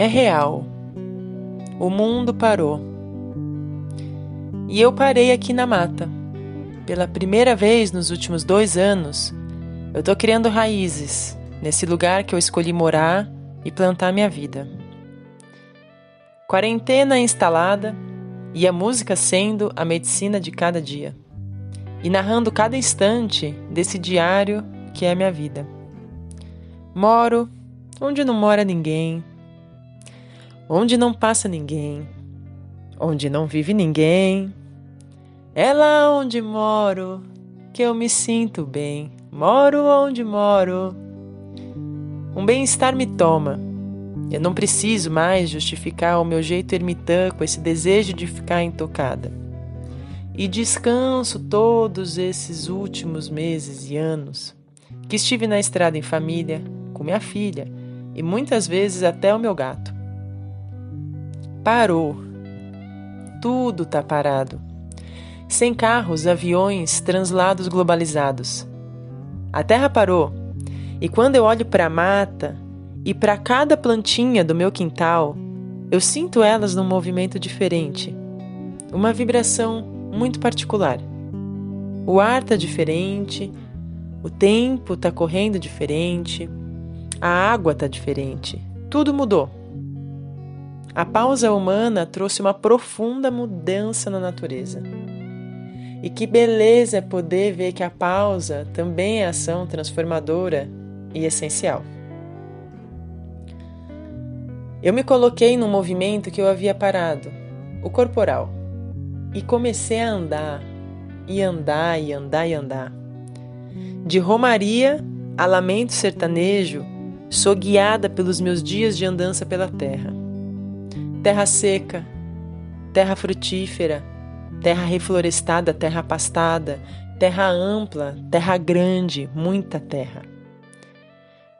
É real. O mundo parou. E eu parei aqui na mata. Pela primeira vez nos últimos dois anos, eu tô criando raízes nesse lugar que eu escolhi morar e plantar minha vida. Quarentena instalada e a música sendo a medicina de cada dia. E narrando cada instante desse diário que é a minha vida. Moro onde não mora ninguém onde não passa ninguém, onde não vive ninguém. É lá onde moro que eu me sinto bem. Moro onde moro. Um bem-estar me toma. Eu não preciso mais justificar o meu jeito ermitã com esse desejo de ficar intocada. E descanso todos esses últimos meses e anos que estive na estrada em família, com minha filha e muitas vezes até o meu gato. Parou. Tudo tá parado. Sem carros, aviões, translados globalizados. A Terra parou. E quando eu olho para a mata e para cada plantinha do meu quintal, eu sinto elas num movimento diferente. Uma vibração muito particular. O ar tá diferente, o tempo tá correndo diferente, a água tá diferente. Tudo mudou. A pausa humana trouxe uma profunda mudança na natureza. E que beleza é poder ver que a pausa também é ação transformadora e essencial. Eu me coloquei num movimento que eu havia parado, o corporal, e comecei a andar, e andar, e andar, e andar. De romaria a lamento sertanejo, sou guiada pelos meus dias de andança pela terra terra seca, terra frutífera, terra reflorestada, terra pastada, terra ampla, terra grande, muita terra.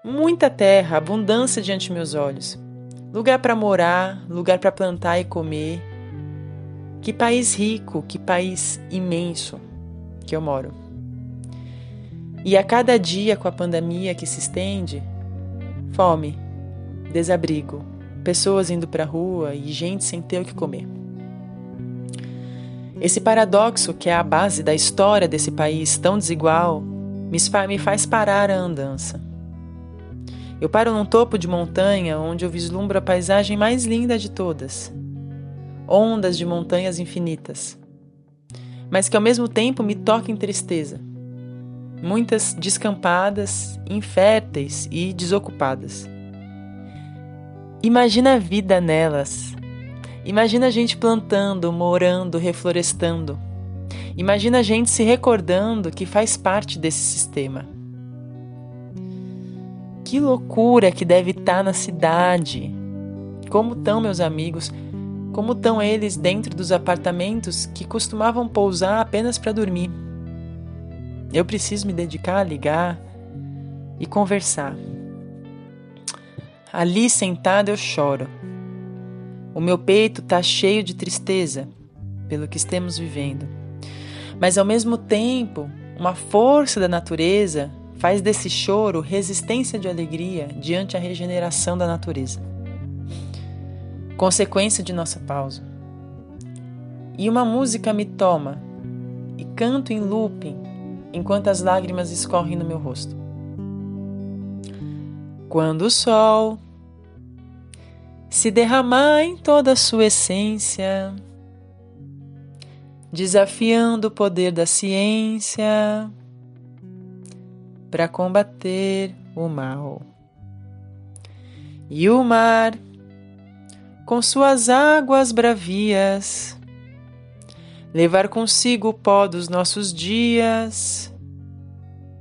Muita terra, abundância diante meus olhos. Lugar para morar, lugar para plantar e comer. Que país rico, que país imenso que eu moro. E a cada dia com a pandemia que se estende, fome, desabrigo, pessoas indo para a rua e gente sem ter o que comer. Esse paradoxo, que é a base da história desse país tão desigual, me faz parar a andança. Eu paro num topo de montanha onde eu vislumbro a paisagem mais linda de todas ondas de montanhas infinitas, mas que ao mesmo tempo me toca em tristeza. Muitas descampadas, inférteis e desocupadas. Imagina a vida nelas. Imagina a gente plantando, morando, reflorestando. Imagina a gente se recordando que faz parte desse sistema. Que loucura que deve estar tá na cidade. Como estão meus amigos? Como estão eles dentro dos apartamentos que costumavam pousar apenas para dormir? Eu preciso me dedicar a ligar e conversar. Ali sentada eu choro. O meu peito está cheio de tristeza pelo que estamos vivendo. Mas ao mesmo tempo, uma força da natureza faz desse choro resistência de alegria diante a regeneração da natureza. Consequência de nossa pausa. E uma música me toma e canto em looping enquanto as lágrimas escorrem no meu rosto. Quando o sol se derramar em toda a sua essência, desafiando o poder da ciência para combater o mal. E o mar, com suas águas bravias, levar consigo o pó dos nossos dias,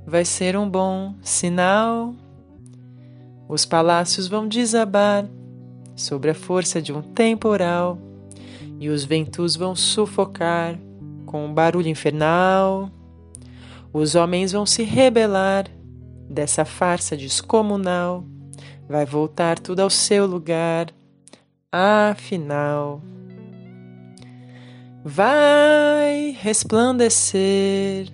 vai ser um bom sinal os palácios vão desabar sobre a força de um temporal e os ventos vão sufocar com um barulho infernal. Os homens vão se rebelar dessa farsa descomunal. Vai voltar tudo ao seu lugar. Afinal, vai resplandecer.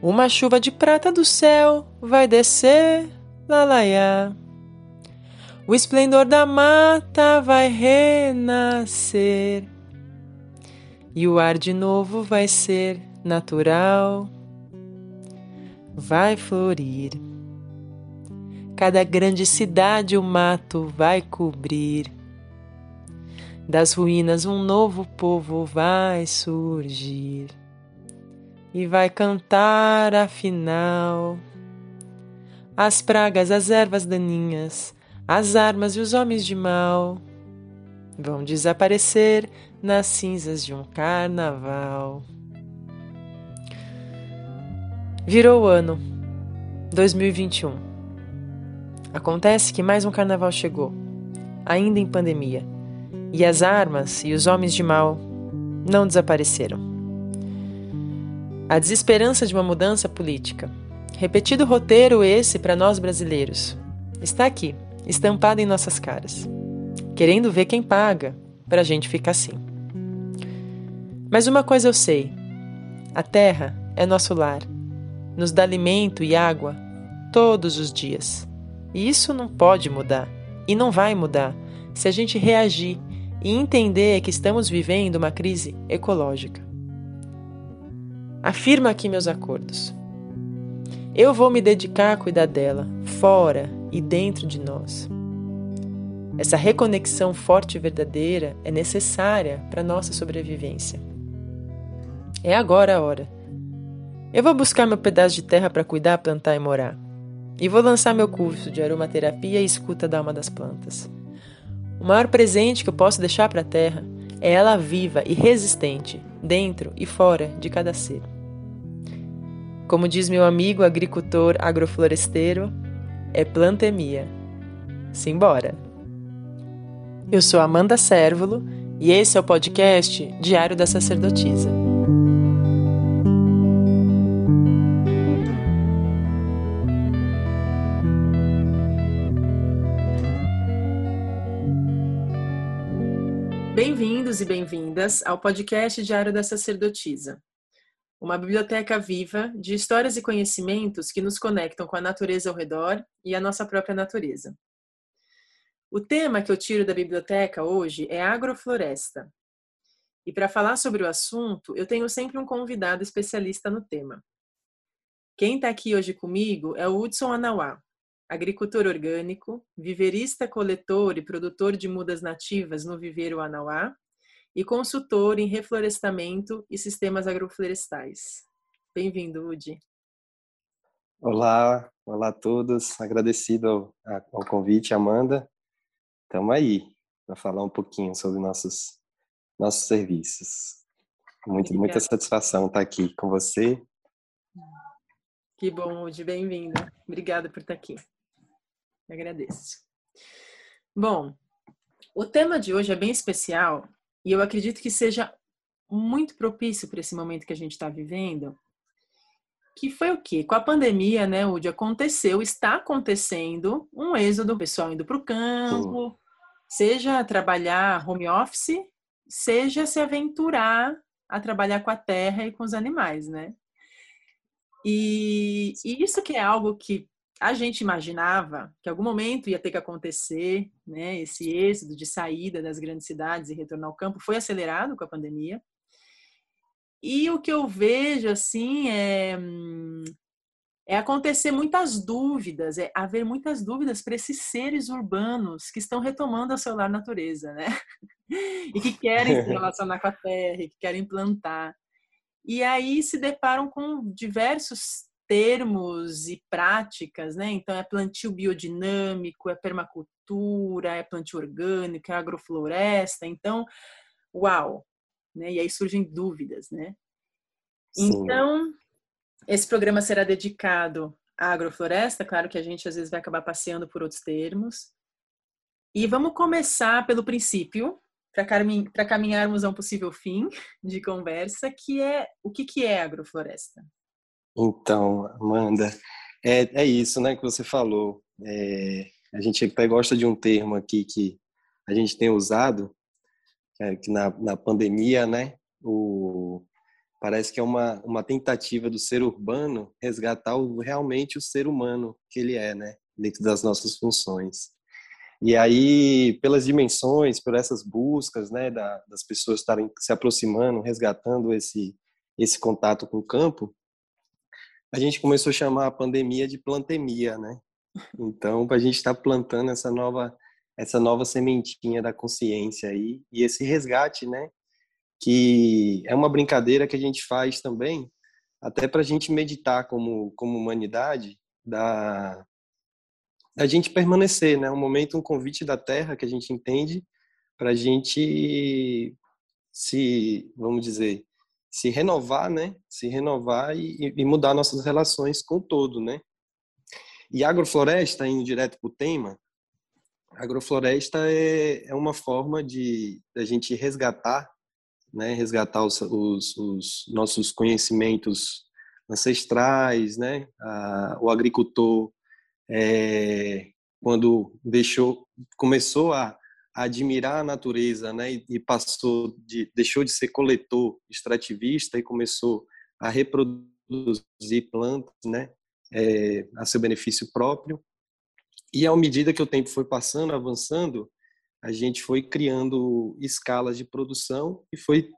Uma chuva de prata do céu vai descer, lalaiá. O esplendor da mata vai renascer. E o ar de novo vai ser natural. Vai florir. Cada grande cidade o mato vai cobrir. Das ruínas um novo povo vai surgir e vai cantar afinal. As pragas, as ervas daninhas, as armas e os homens de mal vão desaparecer nas cinzas de um carnaval. Virou o ano 2021. Acontece que mais um carnaval chegou, ainda em pandemia, e as armas e os homens de mal não desapareceram. A desesperança de uma mudança política. Repetido roteiro esse para nós brasileiros. Está aqui, estampado em nossas caras, querendo ver quem paga para a gente ficar assim. Mas uma coisa eu sei: a terra é nosso lar, nos dá alimento e água todos os dias. E isso não pode mudar, e não vai mudar, se a gente reagir e entender que estamos vivendo uma crise ecológica. Afirma aqui meus acordos. Eu vou me dedicar a cuidar dela, fora e dentro de nós. Essa reconexão forte e verdadeira é necessária para nossa sobrevivência. É agora a hora. Eu vou buscar meu pedaço de terra para cuidar, plantar e morar. E vou lançar meu curso de aromaterapia e escuta da alma das plantas. O maior presente que eu posso deixar para a terra é ela viva e resistente, dentro e fora de cada ser. Como diz meu amigo agricultor agrofloresteiro, é plantemia. Simbora! Eu sou Amanda Sérvulo e esse é o podcast Diário da Sacerdotisa. Bem-vindos e bem-vindas ao podcast Diário da Sacerdotisa uma biblioteca viva de histórias e conhecimentos que nos conectam com a natureza ao redor e a nossa própria natureza. O tema que eu tiro da biblioteca hoje é agrofloresta. E para falar sobre o assunto, eu tenho sempre um convidado especialista no tema. Quem está aqui hoje comigo é o Hudson Anauá, agricultor orgânico, viverista, coletor e produtor de mudas nativas no viveiro Anauá e consultor em reflorestamento e sistemas agroflorestais. Bem-vindo, Udi. Olá, olá a todos. Agradecido ao, ao convite, Amanda. Estamos aí para falar um pouquinho sobre nossos nossos serviços. Muito, muita satisfação estar aqui com você. Que bom, Udi, bem-vindo. Obrigada por estar aqui. agradeço. Bom, o tema de hoje é bem especial e eu acredito que seja muito propício para esse momento que a gente está vivendo, que foi o quê? Com a pandemia, né, Udi, aconteceu, está acontecendo um êxodo, o pessoal indo para o campo, seja trabalhar home office, seja se aventurar a trabalhar com a terra e com os animais, né? E, e isso que é algo que a gente imaginava que algum momento ia ter que acontecer, né? Esse êxodo de saída das grandes cidades e retornar ao campo foi acelerado com a pandemia. E o que eu vejo assim é é acontecer muitas dúvidas, é haver muitas dúvidas para esses seres urbanos que estão retomando a seu lar natureza, né? e que querem se relacionar com a terra, que querem plantar. E aí se deparam com diversos termos e práticas, né? Então é plantio biodinâmico, é permacultura, é plantio orgânico, é agrofloresta. Então, uau, né? E aí surgem dúvidas, né? Sim. Então, esse programa será dedicado à agrofloresta, claro que a gente às vezes vai acabar passeando por outros termos. E vamos começar pelo princípio, para caminharmos a um possível fim de conversa, que é o que, que é agrofloresta? Então, Amanda, é, é isso né, que você falou. É, a gente até gosta de um termo aqui que a gente tem usado, é, que na, na pandemia, né, o, parece que é uma, uma tentativa do ser urbano resgatar o, realmente o ser humano que ele é, né, dentro das nossas funções. E aí, pelas dimensões, por essas buscas, né, da, das pessoas estarem se aproximando, resgatando esse esse contato com o campo, a gente começou a chamar a pandemia de plantemia, né? Então, a gente está plantando essa nova essa nova sementinha da consciência aí e esse resgate, né? Que é uma brincadeira que a gente faz também, até para a gente meditar como como humanidade da a gente permanecer, né? Um momento, um convite da Terra que a gente entende para a gente se, vamos dizer, se renovar, né? Se renovar e, e mudar nossas relações com o todo, né? E agrofloresta, indo direto para o tema, agrofloresta é, é uma forma de a gente resgatar, né? Resgatar os, os, os nossos conhecimentos ancestrais, né? Ah, o agricultor é, quando deixou, começou a, admirar a natureza, né, e, e passou de, deixou de ser coletor, extrativista e começou a reproduzir plantas, né, é, a seu benefício próprio. E à medida que o tempo foi passando, avançando, a gente foi criando escalas de produção e foi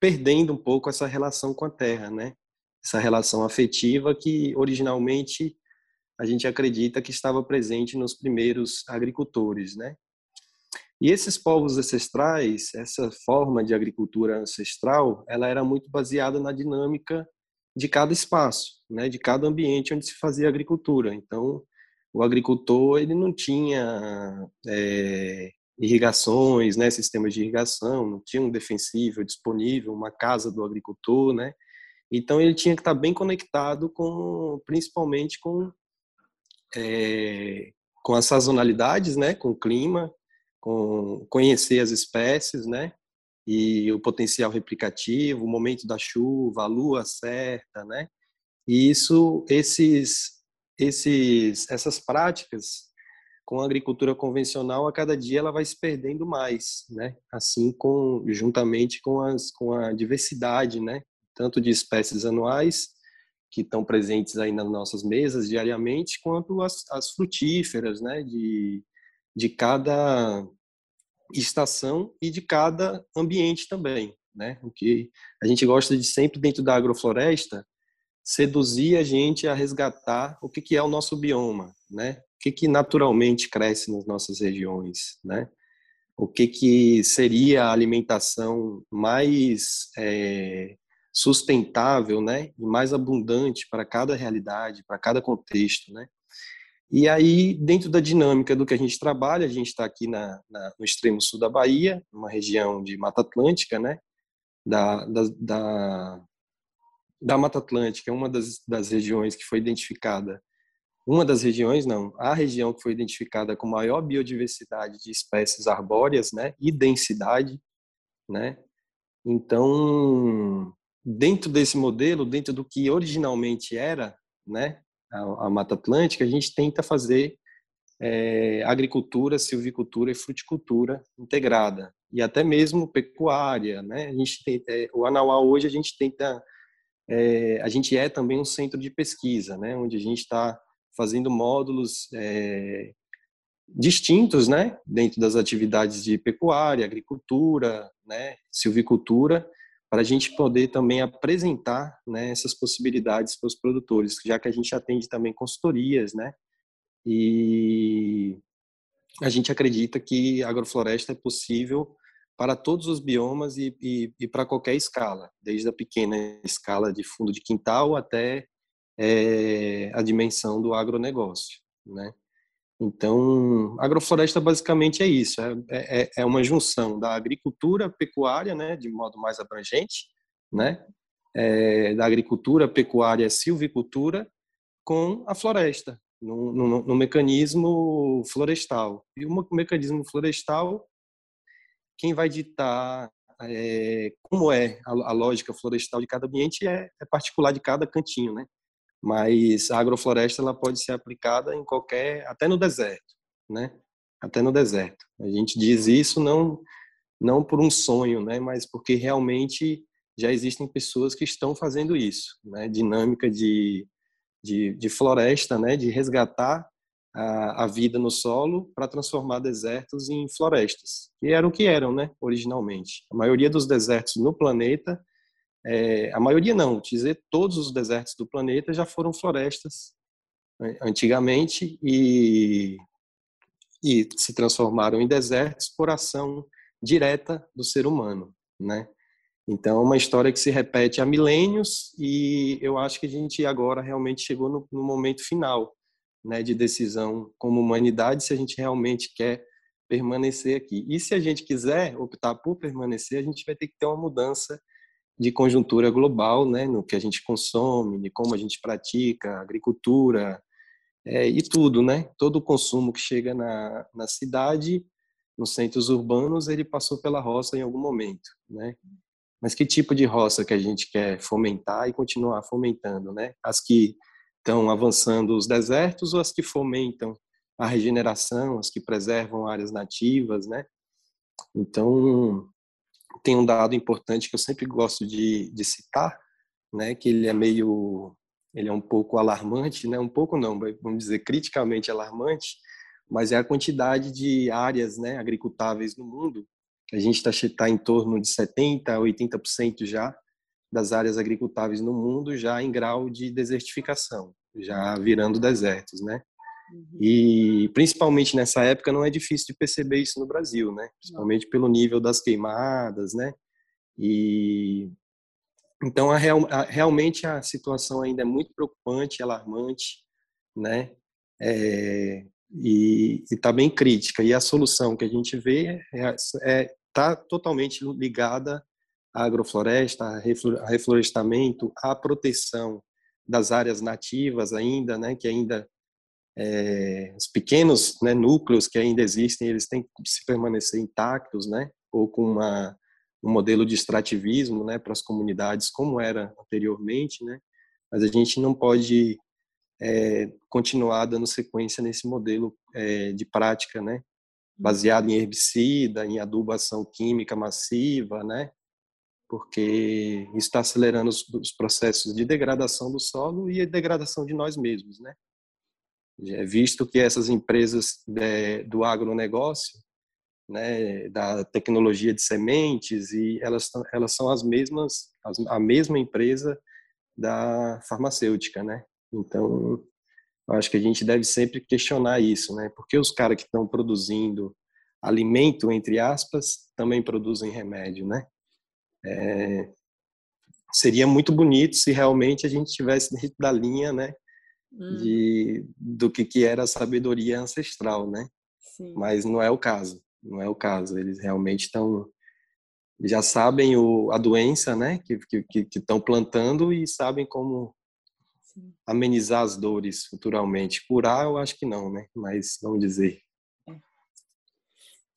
perdendo um pouco essa relação com a terra, né? Essa relação afetiva que originalmente a gente acredita que estava presente nos primeiros agricultores, né? E esses povos ancestrais, essa forma de agricultura ancestral, ela era muito baseada na dinâmica de cada espaço, né, de cada ambiente onde se fazia agricultura. Então, o agricultor ele não tinha é, irrigações, né, sistemas de irrigação, não tinha um defensível disponível, uma casa do agricultor, né. Então ele tinha que estar bem conectado com, principalmente com é, com as sazonalidades, né, com o clima, com conhecer as espécies, né, e o potencial replicativo, o momento da chuva, a lua certa, né, e isso, esses, esses, essas práticas com a agricultura convencional a cada dia ela vai se perdendo mais, né, assim com juntamente com as com a diversidade, né, tanto de espécies anuais que estão presentes aí nas nossas mesas diariamente, quanto as, as frutíferas, né, de, de cada estação e de cada ambiente também, né? O que a gente gosta de sempre dentro da agrofloresta seduzir a gente a resgatar o que que é o nosso bioma, né? O que que naturalmente cresce nas nossas regiões, né? O que que seria a alimentação mais é, sustentável, né, e mais abundante para cada realidade, para cada contexto, né? E aí, dentro da dinâmica do que a gente trabalha, a gente está aqui na, na, no extremo sul da Bahia, uma região de Mata Atlântica, né? Da, da, da, da Mata Atlântica, é uma das, das regiões que foi identificada, uma das regiões, não, a região que foi identificada com maior biodiversidade de espécies arbóreas, né? E densidade, né? Então, dentro desse modelo, dentro do que originalmente era, né, a, a Mata Atlântica, a gente tenta fazer é, agricultura, silvicultura e fruticultura integrada e até mesmo pecuária, né? A gente tem, é, o Anauá hoje a gente tenta, é, a gente é também um centro de pesquisa, né? Onde a gente está fazendo módulos é, distintos, né? Dentro das atividades de pecuária, agricultura, né? Silvicultura para a gente poder também apresentar né, essas possibilidades para os produtores, já que a gente atende também consultorias, né? E a gente acredita que agrofloresta é possível para todos os biomas e, e, e para qualquer escala, desde a pequena escala de fundo de quintal até é, a dimensão do agronegócio, né? Então, agrofloresta basicamente é isso, é, é, é, uma junção da agricultura, pecuária, né, de modo mais abrangente, né, é, da agricultura, pecuária, silvicultura, com a floresta, no, no, no mecanismo florestal. E o mecanismo florestal quem vai ditar é, como é a, a, lógica florestal de cada ambiente é, é, particular de cada cantinho, né? Mas a agrofloresta ela pode ser aplicada em qualquer, até no deserto, né? Até no deserto. A gente diz isso não não por um sonho, né? Mas porque realmente já existem pessoas que estão fazendo isso, né? Dinâmica de, de, de floresta, né? De resgatar a, a vida no solo para transformar desertos em florestas, que eram o que eram, né, originalmente. A maioria dos desertos no planeta, é, a maioria não, dizer todos os desertos do planeta já foram florestas né, antigamente e, e se transformaram em desertos por ação direta do ser humano, né? Então, é uma história que se repete há milênios e eu acho que a gente agora realmente chegou no, no momento final né, de decisão como humanidade se a gente realmente quer permanecer aqui. E se a gente quiser optar por permanecer, a gente vai ter que ter uma mudança de conjuntura global, né, no que a gente consome, de como a gente pratica, agricultura é, e tudo, né? Todo o consumo que chega na, na cidade, nos centros urbanos, ele passou pela roça em algum momento, né? Mas que tipo de roça que a gente quer fomentar e continuar fomentando, né? As que estão avançando os desertos ou as que fomentam a regeneração, as que preservam áreas nativas, né? Então, tem um dado importante que eu sempre gosto de, de citar, né? Que ele é meio, ele é um pouco alarmante, né? Um pouco não, vamos dizer criticamente alarmante, mas é a quantidade de áreas, né? Agricultáveis no mundo. A gente está tá em torno de 70 a 80% já das áreas agricultáveis no mundo já em grau de desertificação, já virando desertos, né? Uhum. E principalmente nessa época não é difícil de perceber isso no Brasil, né? Principalmente não. pelo nível das queimadas, né? E então a real, a, realmente a situação ainda é muito preocupante, alarmante, né? É, e está bem crítica. E a solução que a gente vê é, é tá totalmente ligada a agrofloresta, a reflorestamento, a proteção das áreas nativas ainda, né, que ainda é, os pequenos né, núcleos que ainda existem, eles têm que se permanecer intactos, né, ou com uma, um modelo de extrativismo, né, para as comunidades como era anteriormente, né, mas a gente não pode é, continuar dando sequência nesse modelo é, de prática, né, baseado em herbicida, em adubação química massiva, né, porque está acelerando os, os, processos de degradação do solo e a degradação de nós mesmos, né? É visto que essas empresas de, do agronegócio, né, da tecnologia de sementes e elas elas são as mesmas as, a mesma empresa da farmacêutica, né? Então, acho que a gente deve sempre questionar isso, né? Porque os caras que estão produzindo alimento entre aspas também produzem remédio, né? É, seria muito bonito se realmente a gente tivesse dentro da linha, né, hum. de do que que era a sabedoria ancestral, né? Sim. Mas não é o caso, não é o caso. Eles realmente estão já sabem o, a doença, né, que que estão plantando e sabem como Sim. amenizar as dores futuramente. Curar, eu acho que não, né? Mas vamos dizer. É.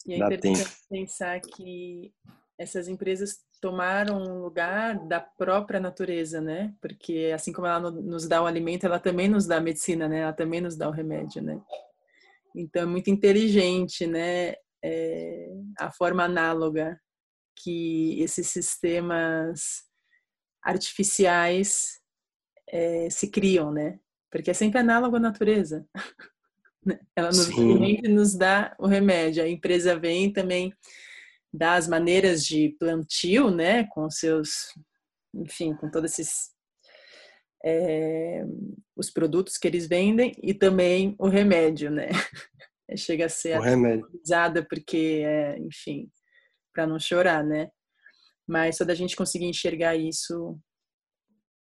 E é Dá interessante tempo. pensar que essas empresas tomaram um lugar da própria natureza, né? Porque assim como ela nos dá o alimento, ela também nos dá a medicina, né? Ela também nos dá o remédio, né? Então é muito inteligente, né? É, a forma análoga que esses sistemas artificiais é, se criam, né? Porque é sempre análogo à natureza. Ela nos, nos dá o remédio. A empresa vem também das maneiras de plantio, né, com seus, enfim, com todos esses é, os produtos que eles vendem e também o remédio, né? Chega a ser usada porque, é, enfim, para não chorar, né? Mas só da gente conseguir enxergar isso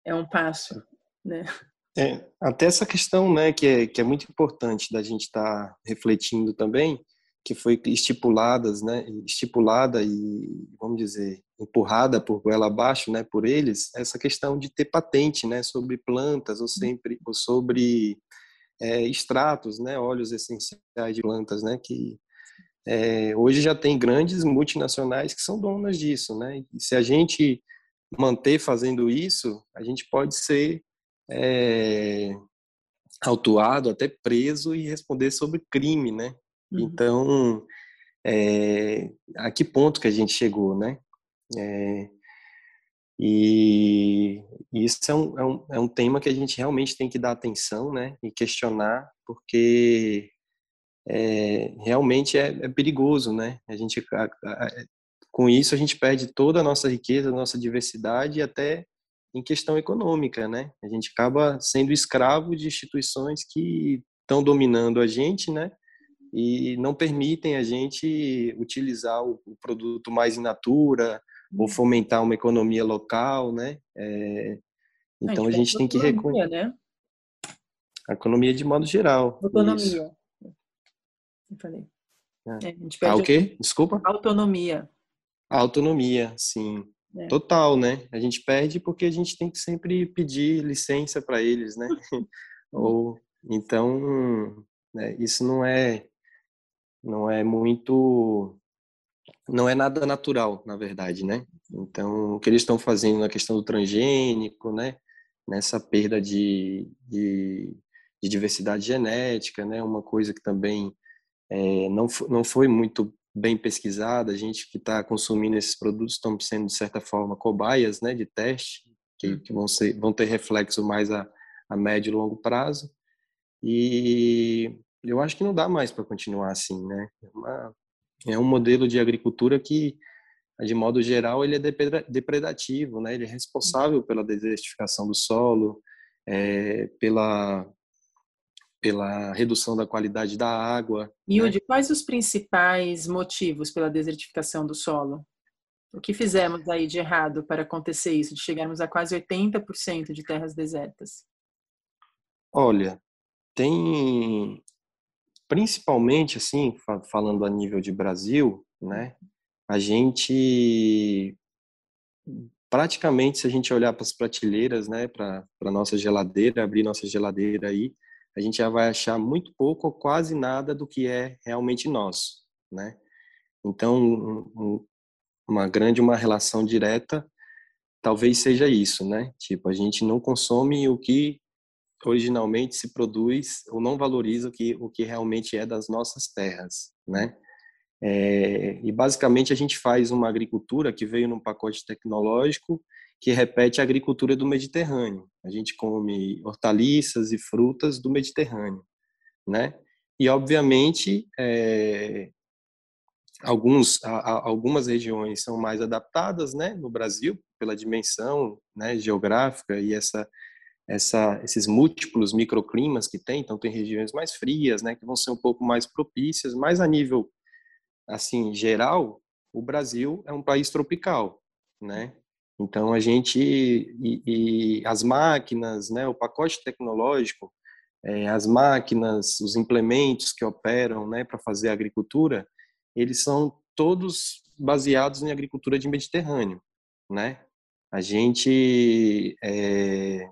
é um passo, né? É, até essa questão, né, que é, que é muito importante da gente estar tá refletindo também, que foi estipuladas, né, estipulada e vamos dizer empurrada por ela abaixo, né, por eles, essa questão de ter patente, né, sobre plantas ou sempre ou sobre é, extratos, né, óleos essenciais de plantas, né, que é, hoje já tem grandes multinacionais que são donas disso, né? E se a gente manter fazendo isso, a gente pode ser é, autuado, até preso e responder sobre crime, né? Uhum. Então, é, a que ponto que a gente chegou, né? É, e isso é um, é, um, é um tema que a gente realmente tem que dar atenção, né? E questionar, porque é, realmente é, é, perigoso, né? A gente, a, a, com isso, a gente perde toda a nossa riqueza, a nossa diversidade e até em questão econômica, né? A gente acaba sendo escravo de instituições que estão dominando a gente, né? E não permitem a gente utilizar o, o produto mais in natura ou uhum. fomentar uma economia local, né? É, então a gente, a gente tem que reconhecer. Né? A economia de modo geral. Autonomia. Isso. Eu falei. É. É, a ah, o quê? Desculpa? Autonomia. A autonomia, sim. É. Total, né? A gente perde porque a gente tem que sempre pedir licença para eles, né? Ou então, né, isso não é não é muito não é nada natural, na verdade, né? Então, o que eles estão fazendo na questão do transgênico, né? Nessa perda de, de, de diversidade genética, né? Uma coisa que também é, não, não foi muito bem pesquisada, a gente que está consumindo esses produtos estão sendo, de certa forma, cobaias né, de teste, que, que vão, ser, vão ter reflexo mais a, a médio e longo prazo. E eu acho que não dá mais para continuar assim, né? É, uma, é um modelo de agricultura que, de modo geral, ele é depredativo, né? Ele é responsável pela desertificação do solo, é, pela pela redução da qualidade da água. Yudi, né? quais os principais motivos pela desertificação do solo? O que fizemos aí de errado para acontecer isso, de chegarmos a quase 80% de terras desertas? Olha, tem principalmente assim, falando a nível de Brasil, né? A gente praticamente se a gente olhar para as prateleiras, né, para para nossa geladeira, abrir nossa geladeira aí, a gente já vai achar muito pouco ou quase nada do que é realmente nosso, né? Então, um, uma grande, uma relação direta, talvez seja isso, né? Tipo, a gente não consome o que originalmente se produz ou não valoriza o que, o que realmente é das nossas terras, né? É, e basicamente a gente faz uma agricultura que veio num pacote tecnológico que repete a agricultura do Mediterrâneo. A gente come hortaliças e frutas do Mediterrâneo, né? E obviamente é, alguns, a, algumas regiões são mais adaptadas, né, no Brasil pela dimensão, né, geográfica e essa essa, esses múltiplos microclimas que tem, então tem regiões mais frias, né, que vão ser um pouco mais propícias, mas a nível assim geral, o Brasil é um país tropical, né? Então a gente e, e as máquinas, né, o pacote tecnológico, é, as máquinas, os implementos que operam, né, para fazer a agricultura, eles são todos baseados em agricultura de Mediterrâneo, né? A gente é,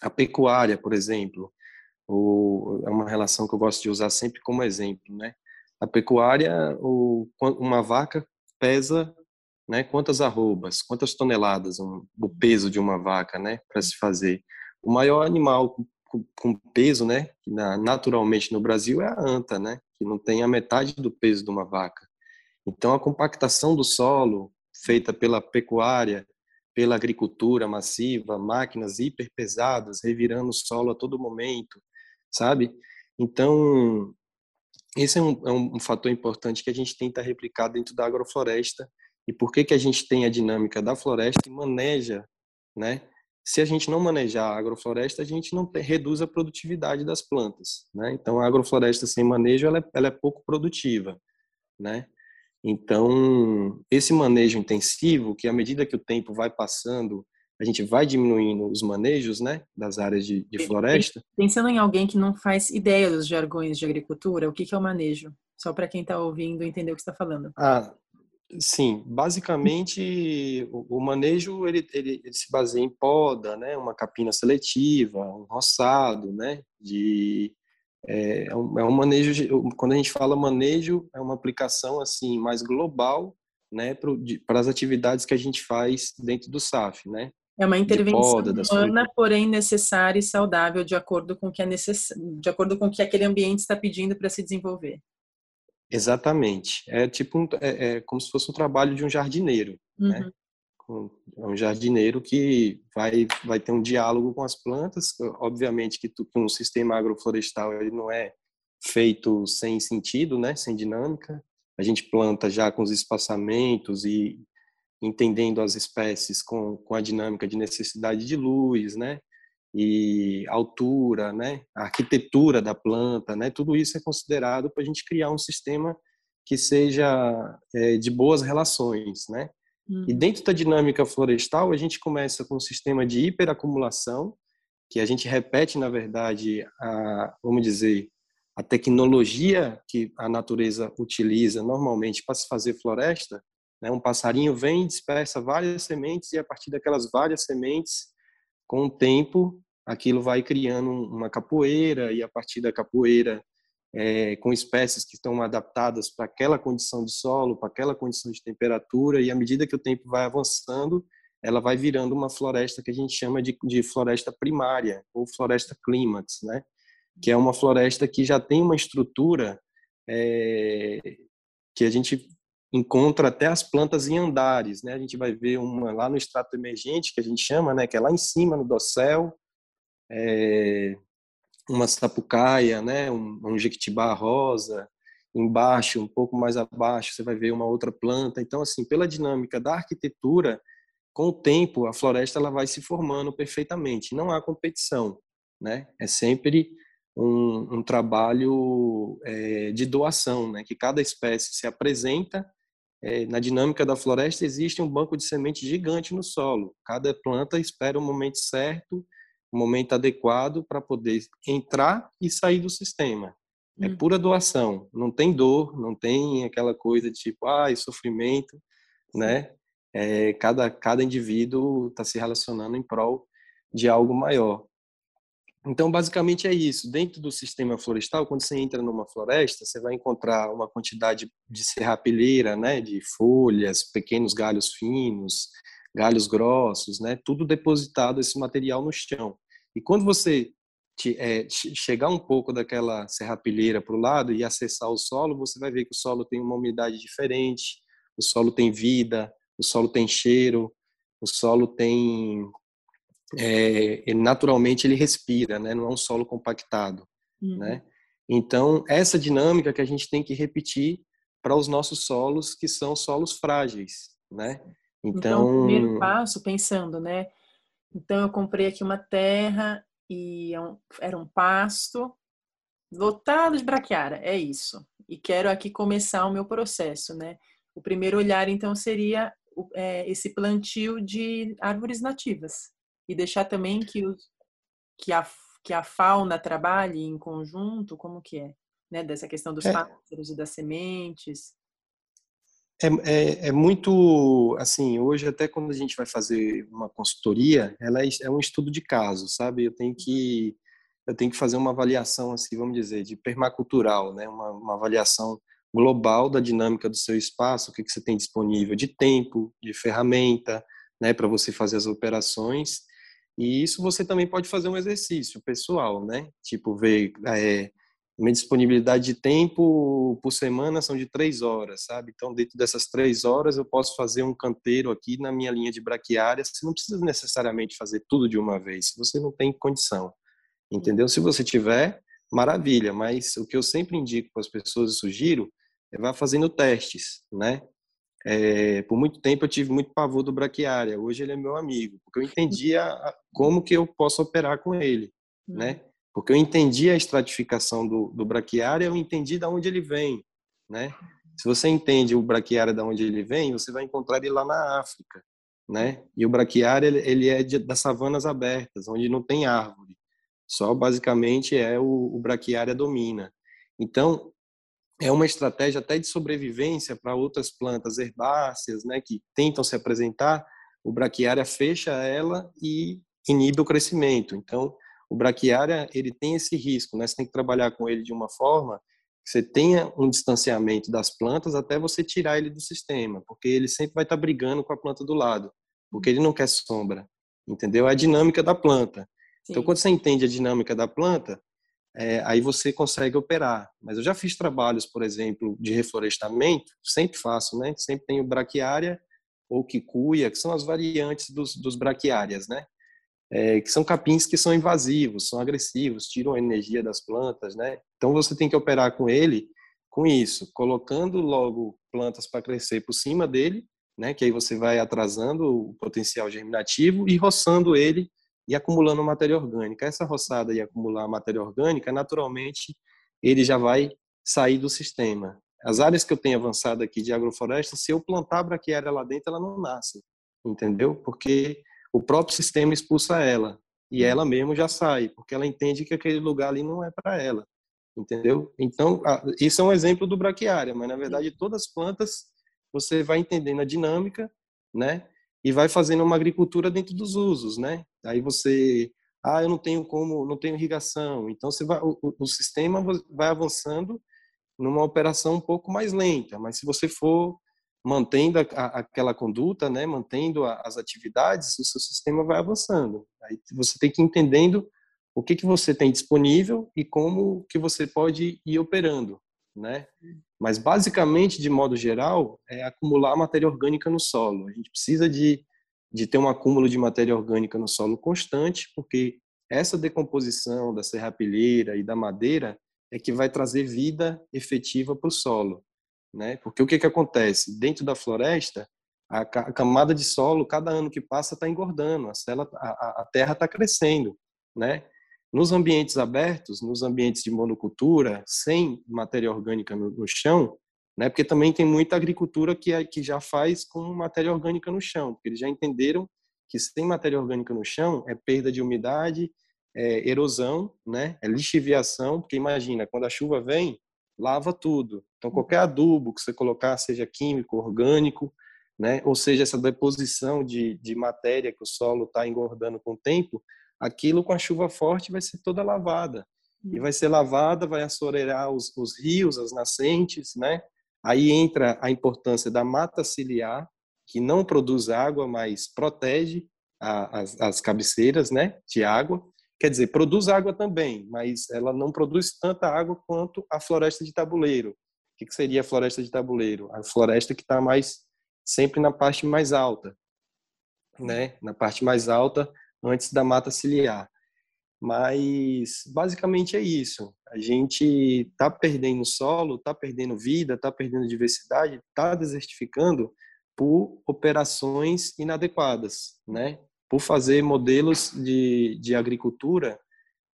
a pecuária, por exemplo, o, é uma relação que eu gosto de usar sempre como exemplo, né? A pecuária, uma vaca pesa né? Quantas arrobas, quantas toneladas um, o peso de uma vaca, né? Para se fazer. O maior animal com, com peso, né? Na, naturalmente no Brasil é a anta, né? Que não tem a metade do peso de uma vaca. Então a compactação do solo feita pela pecuária, pela agricultura massiva, máquinas hiperpesadas revirando o solo a todo momento, sabe? Então esse é um, é um fator importante que a gente tenta replicar dentro da agrofloresta e por que, que a gente tem a dinâmica da floresta e maneja, né? Se a gente não manejar a agrofloresta, a gente não tem, reduz a produtividade das plantas, né? Então, a agrofloresta sem manejo, ela é, ela é pouco produtiva, né? Então, esse manejo intensivo, que à medida que o tempo vai passando, a gente vai diminuindo os manejos, né, das áreas de, de floresta. Pensando em alguém que não faz ideia dos jargões de agricultura, o que, que é o manejo? Só para quem está ouvindo entender o que está falando. Ah, Sim, basicamente o, o manejo ele, ele, ele, se baseia em poda, né, uma capina seletiva, um roçado, né, de é, é, um, é um manejo, de, quando a gente fala manejo, é uma aplicação assim mais global, né, para as atividades que a gente faz dentro do SAF, né? É uma intervenção de humana, porém necessária e saudável de acordo com o que é necess... de acordo com o que aquele ambiente está pedindo para se desenvolver. Exatamente. É tipo um, é, é, como se fosse um trabalho de um jardineiro, né? uhum. né? É um jardineiro que vai vai ter um diálogo com as plantas. Obviamente que, tu, um sistema agroflorestal ele não é feito sem sentido, né? Sem dinâmica. A gente planta já com os espaçamentos e entendendo as espécies com, com a dinâmica de necessidade de luz, né? E altura, né? A arquitetura da planta, né? Tudo isso é considerado para a gente criar um sistema que seja é, de boas relações, né? E dentro da dinâmica florestal, a gente começa com um sistema de hiperacumulação, que a gente repete, na verdade, a, vamos dizer, a tecnologia que a natureza utiliza normalmente para se fazer floresta. Né? Um passarinho vem, dispersa várias sementes e a partir daquelas várias sementes, com o tempo, aquilo vai criando uma capoeira e a partir da capoeira é, com espécies que estão adaptadas para aquela condição de solo, para aquela condição de temperatura, e à medida que o tempo vai avançando, ela vai virando uma floresta que a gente chama de, de floresta primária, ou floresta clímax, né? que é uma floresta que já tem uma estrutura é, que a gente encontra até as plantas em andares, né? A gente vai ver uma lá no extrato emergente que a gente chama, né? Que é lá em cima no dossel, é, uma sapucaia, né, um, um jequitibá rosa, embaixo, um pouco mais abaixo, você vai ver uma outra planta. Então, assim, pela dinâmica da arquitetura, com o tempo, a floresta ela vai se formando perfeitamente. Não há competição, né? É sempre um, um trabalho é, de doação, né? Que cada espécie se apresenta. É, na dinâmica da floresta existe um banco de semente gigante no solo. Cada planta espera o momento certo momento adequado para poder entrar e sair do sistema. É hum. pura doação, não tem dor, não tem aquela coisa de tipo, ah, sofrimento, né? É, cada, cada indivíduo está se relacionando em prol de algo maior. Então, basicamente é isso. Dentro do sistema florestal, quando você entra numa floresta, você vai encontrar uma quantidade de serrapilheira, né, de folhas, pequenos galhos finos, galhos grossos, né, tudo depositado esse material no chão. E quando você te, é, chegar um pouco daquela serrapilheira para o lado e acessar o solo, você vai ver que o solo tem uma umidade diferente, o solo tem vida, o solo tem cheiro, o solo tem é, naturalmente ele respira, né? Não é um solo compactado, uhum. né? Então essa dinâmica que a gente tem que repetir para os nossos solos que são solos frágeis, né? Então, então o primeiro passo, pensando, né? Então eu comprei aqui uma terra e é era um pasto lotado de braquiária, é isso. E quero aqui começar o meu processo, né? O primeiro olhar então seria é, esse plantio de árvores nativas e deixar também que, os, que, a, que a fauna trabalhe em conjunto, como que é? Né? Dessa questão dos é. pássaros e das sementes. É, é, é, muito assim hoje até quando a gente vai fazer uma consultoria ela é, é, um estudo de caso sabe? Eu tenho que eu tenho que fazer uma avaliação assim vamos dizer de permacultural né? Uma, uma avaliação global da dinâmica do seu espaço o que, que você tem disponível de tempo de ferramenta né para você fazer as operações. E isso você também pode fazer um exercício pessoal né? Tipo ver é, minha disponibilidade de tempo por semana são de três horas, sabe? Então, dentro dessas três horas, eu posso fazer um canteiro aqui na minha linha de braquiária. Você não precisa necessariamente fazer tudo de uma vez, se você não tem condição, entendeu? Se você tiver, maravilha, mas o que eu sempre indico para as pessoas e sugiro é vá fazendo testes, né? É, por muito tempo eu tive muito pavor do braquiária, hoje ele é meu amigo, porque eu entendia como que eu posso operar com ele, né? Porque eu entendi a estratificação do, do braquiária, eu entendi de onde ele vem, né? Se você entende o braquiária de onde ele vem, você vai encontrar ele lá na África, né? E o braquiária ele é de, das savanas abertas, onde não tem árvore. Só basicamente é o, o braquiária domina. Então, é uma estratégia até de sobrevivência para outras plantas herbáceas, né, que tentam se apresentar. O braquiária fecha ela e inibe o crescimento. Então, o braquiária ele tem esse risco, né? Você tem que trabalhar com ele de uma forma que você tenha um distanciamento das plantas até você tirar ele do sistema, porque ele sempre vai estar brigando com a planta do lado, porque ele não quer sombra, entendeu? É a dinâmica da planta. Então, Sim. Então, quando você entende a dinâmica da planta, é, aí você consegue operar. Mas eu já fiz trabalhos, por exemplo, de reflorestamento, sempre faço, né? Sempre tenho braquiária ou quicuia, que são as variantes dos, dos braquiárias, né? É, que são capins que são invasivos, são agressivos, tiram a energia das plantas, né? Então você tem que operar com ele com isso, colocando logo plantas para crescer por cima dele, né? Que aí você vai atrasando o potencial germinativo e roçando ele e acumulando matéria orgânica. Essa roçada e acumular matéria orgânica, naturalmente, ele já vai sair do sistema. As áreas que eu tenho avançado aqui de agrofloresta, se eu plantar braquiária lá dentro, ela não nasce, entendeu? Porque o próprio sistema expulsa ela e ela mesmo já sai, porque ela entende que aquele lugar ali não é para ela, entendeu? Então, isso é um exemplo do braquiária, mas na verdade todas as plantas você vai entendendo a dinâmica, né? E vai fazendo uma agricultura dentro dos usos, né? Aí você, ah, eu não tenho como, não tenho irrigação, então você vai, o, o sistema vai avançando numa operação um pouco mais lenta, mas se você for mantendo a, aquela conduta, né, mantendo a, as atividades, o seu sistema vai avançando. Aí você tem que ir entendendo o que, que você tem disponível e como que você pode ir operando, né? Mas basicamente, de modo geral, é acumular matéria orgânica no solo. A gente precisa de, de ter um acúmulo de matéria orgânica no solo constante, porque essa decomposição da serrapilheira e da madeira é que vai trazer vida efetiva para o solo né? Porque o que que acontece dentro da floresta? A, a camada de solo, cada ano que passa, está engordando, a, cela, a, a terra está crescendo, né? Nos ambientes abertos, nos ambientes de monocultura, sem matéria orgânica no, no chão, né? Porque também tem muita agricultura que, é, que já faz com matéria orgânica no chão, porque eles já entenderam que sem matéria orgânica no chão é perda de umidade, é erosão, né? É lixiviação, porque imagina, quando a chuva vem, lava tudo. Então, qualquer adubo que você colocar, seja químico, orgânico, né, ou seja, essa deposição de, de matéria que o solo está engordando com o tempo, aquilo com a chuva forte vai ser toda lavada. E vai ser lavada, vai assorear os, os rios, as nascentes, né? Aí entra a importância da mata ciliar, que não produz água, mas protege a, as, as cabeceiras né, de água. Quer dizer, produz água também, mas ela não produz tanta água quanto a floresta de tabuleiro. O que seria a floresta de tabuleiro? A floresta que está mais sempre na parte mais alta, né? Na parte mais alta antes da mata ciliar. Mas basicamente é isso. A gente está perdendo solo, está perdendo vida, está perdendo diversidade, está desertificando por operações inadequadas, né? Por fazer modelos de, de agricultura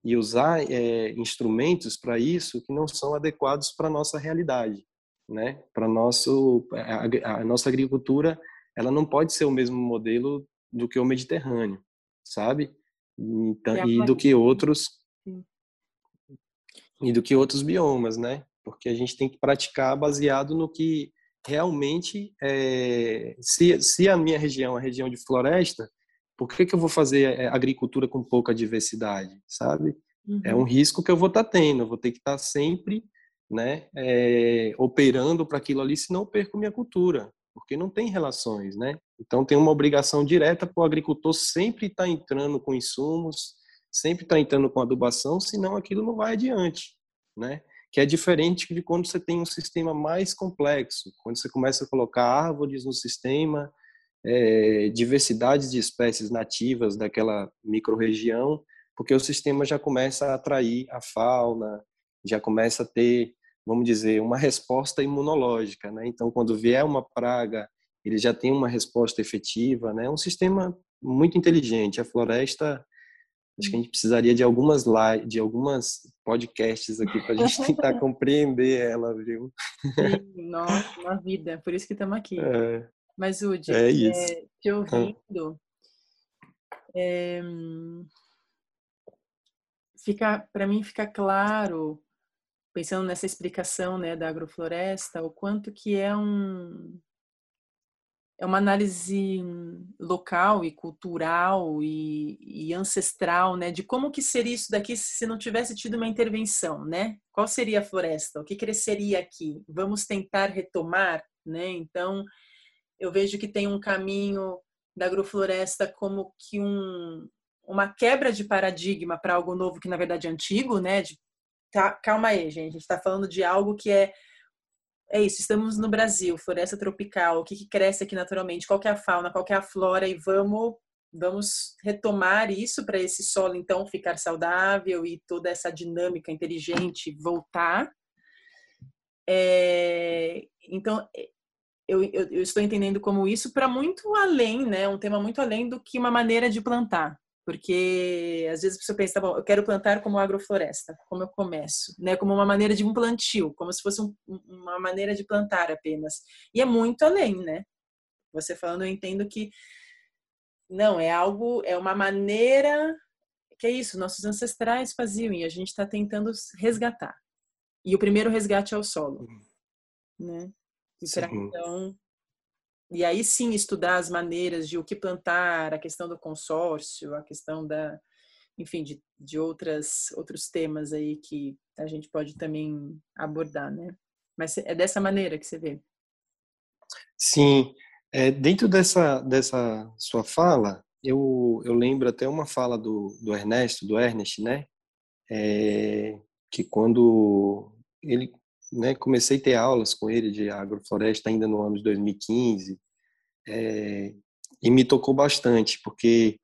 e usar é, instrumentos para isso que não são adequados para nossa realidade, né? Para nosso a, a, nossa agricultura, ela não pode ser o mesmo modelo do que o Mediterrâneo, sabe? Então, e, do que outros e do que outros biomas, né? Porque a gente tem que praticar baseado no que realmente é, se, se a minha região é a região de floresta, por que, que eu vou fazer é, agricultura com pouca diversidade, sabe? Uhum. É um uhum. risco que eu vou estar tá tendo, eu vou ter que estar tá sempre né, é, operando para aquilo ali, senão eu perco minha cultura, porque não tem relações, né? Então tem uma obrigação direta para o agricultor sempre estar tá entrando com insumos, sempre estar tá entrando com adubação, senão aquilo não vai adiante, né? Que é diferente de quando você tem um sistema mais complexo, quando você começa a colocar árvores no sistema, é, diversidade de espécies nativas daquela microrregião, porque o sistema já começa a atrair a fauna, já começa a ter, vamos dizer, uma resposta imunológica, né? Então, quando vier uma praga, ele já tem uma resposta efetiva, né? É um sistema muito inteligente. A floresta, acho que a gente precisaria de algumas live, de algumas podcasts aqui para a gente tentar compreender ela, viu? Sim, nossa, uma vida. Por isso que estamos aqui. É. Mas, Udi, é é, te ouvindo, é, fica, para mim fica claro, pensando nessa explicação né, da agrofloresta, o quanto que é um, é uma análise local e cultural e, e, ancestral, né, de como que seria isso daqui se não tivesse tido uma intervenção, né? Qual seria a floresta? O que cresceria aqui? Vamos tentar retomar, né? Então, eu vejo que tem um caminho da agrofloresta como que um, uma quebra de paradigma para algo novo que na verdade é antigo, né? De, tá, calma aí, gente, a gente está falando de algo que é é isso, estamos no Brasil, floresta tropical, o que, que cresce aqui naturalmente, qual é a fauna, qual é a flora e vamos vamos retomar isso para esse solo então ficar saudável e toda essa dinâmica inteligente voltar. É, então eu, eu, eu, estou entendendo como isso para muito além, né? Um tema muito além do que uma maneira de plantar. Porque às vezes você pensa, tá bom, eu quero plantar como agrofloresta, como eu começo, né? Como uma maneira de um plantio, como se fosse um, uma maneira de plantar apenas. E é muito além, né? Você falando, eu entendo que não, é algo, é uma maneira que é isso, nossos ancestrais faziam e a gente está tentando resgatar. E o primeiro resgate é o solo, né? E para então e aí sim estudar as maneiras de o que plantar, a questão do consórcio, a questão da, enfim, de, de outras, outros temas aí que a gente pode também abordar, né? Mas é dessa maneira que você vê. Sim, é, dentro dessa, dessa sua fala, eu, eu lembro até uma fala do, do Ernesto, do Ernest, né? É, que quando ele né, comecei a ter aulas com ele de agrofloresta ainda no ano de 2015, é, e me tocou bastante, porque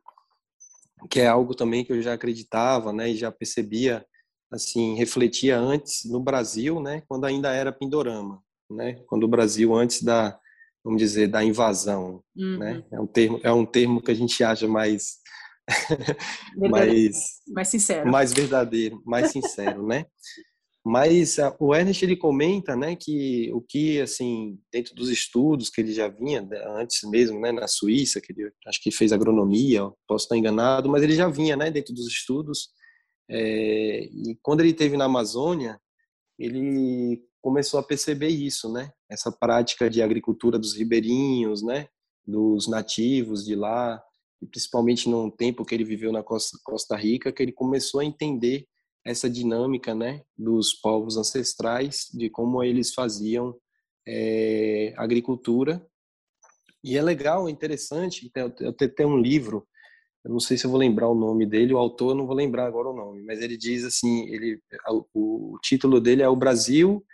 que é algo também que eu já acreditava, né, e já percebia, assim, refletia antes no Brasil, né, quando ainda era Pindorama, né, quando o Brasil antes da, vamos dizer, da invasão, né, uhum. né, é um termo, é um termo que a gente acha mais mais mais sincero, mais verdadeiro, mais sincero, né? Mas a, o Ernest ele comenta, né, que o que assim dentro dos estudos que ele já vinha né, antes mesmo, né, na Suíça, que ele acho que fez agronomia, posso estar enganado, mas ele já vinha, né, dentro dos estudos. É, e quando ele teve na Amazônia, ele começou a perceber isso, né, essa prática de agricultura dos ribeirinhos, né, dos nativos de lá, e principalmente no tempo que ele viveu na Costa, Costa Rica, que ele começou a entender essa dinâmica né, dos povos ancestrais, de como eles faziam é, agricultura. E é legal, é interessante, eu tenho um livro, eu não sei se eu vou lembrar o nome dele, o autor não vou lembrar agora o nome, mas ele diz assim, ele, o, o título dele é O Brasil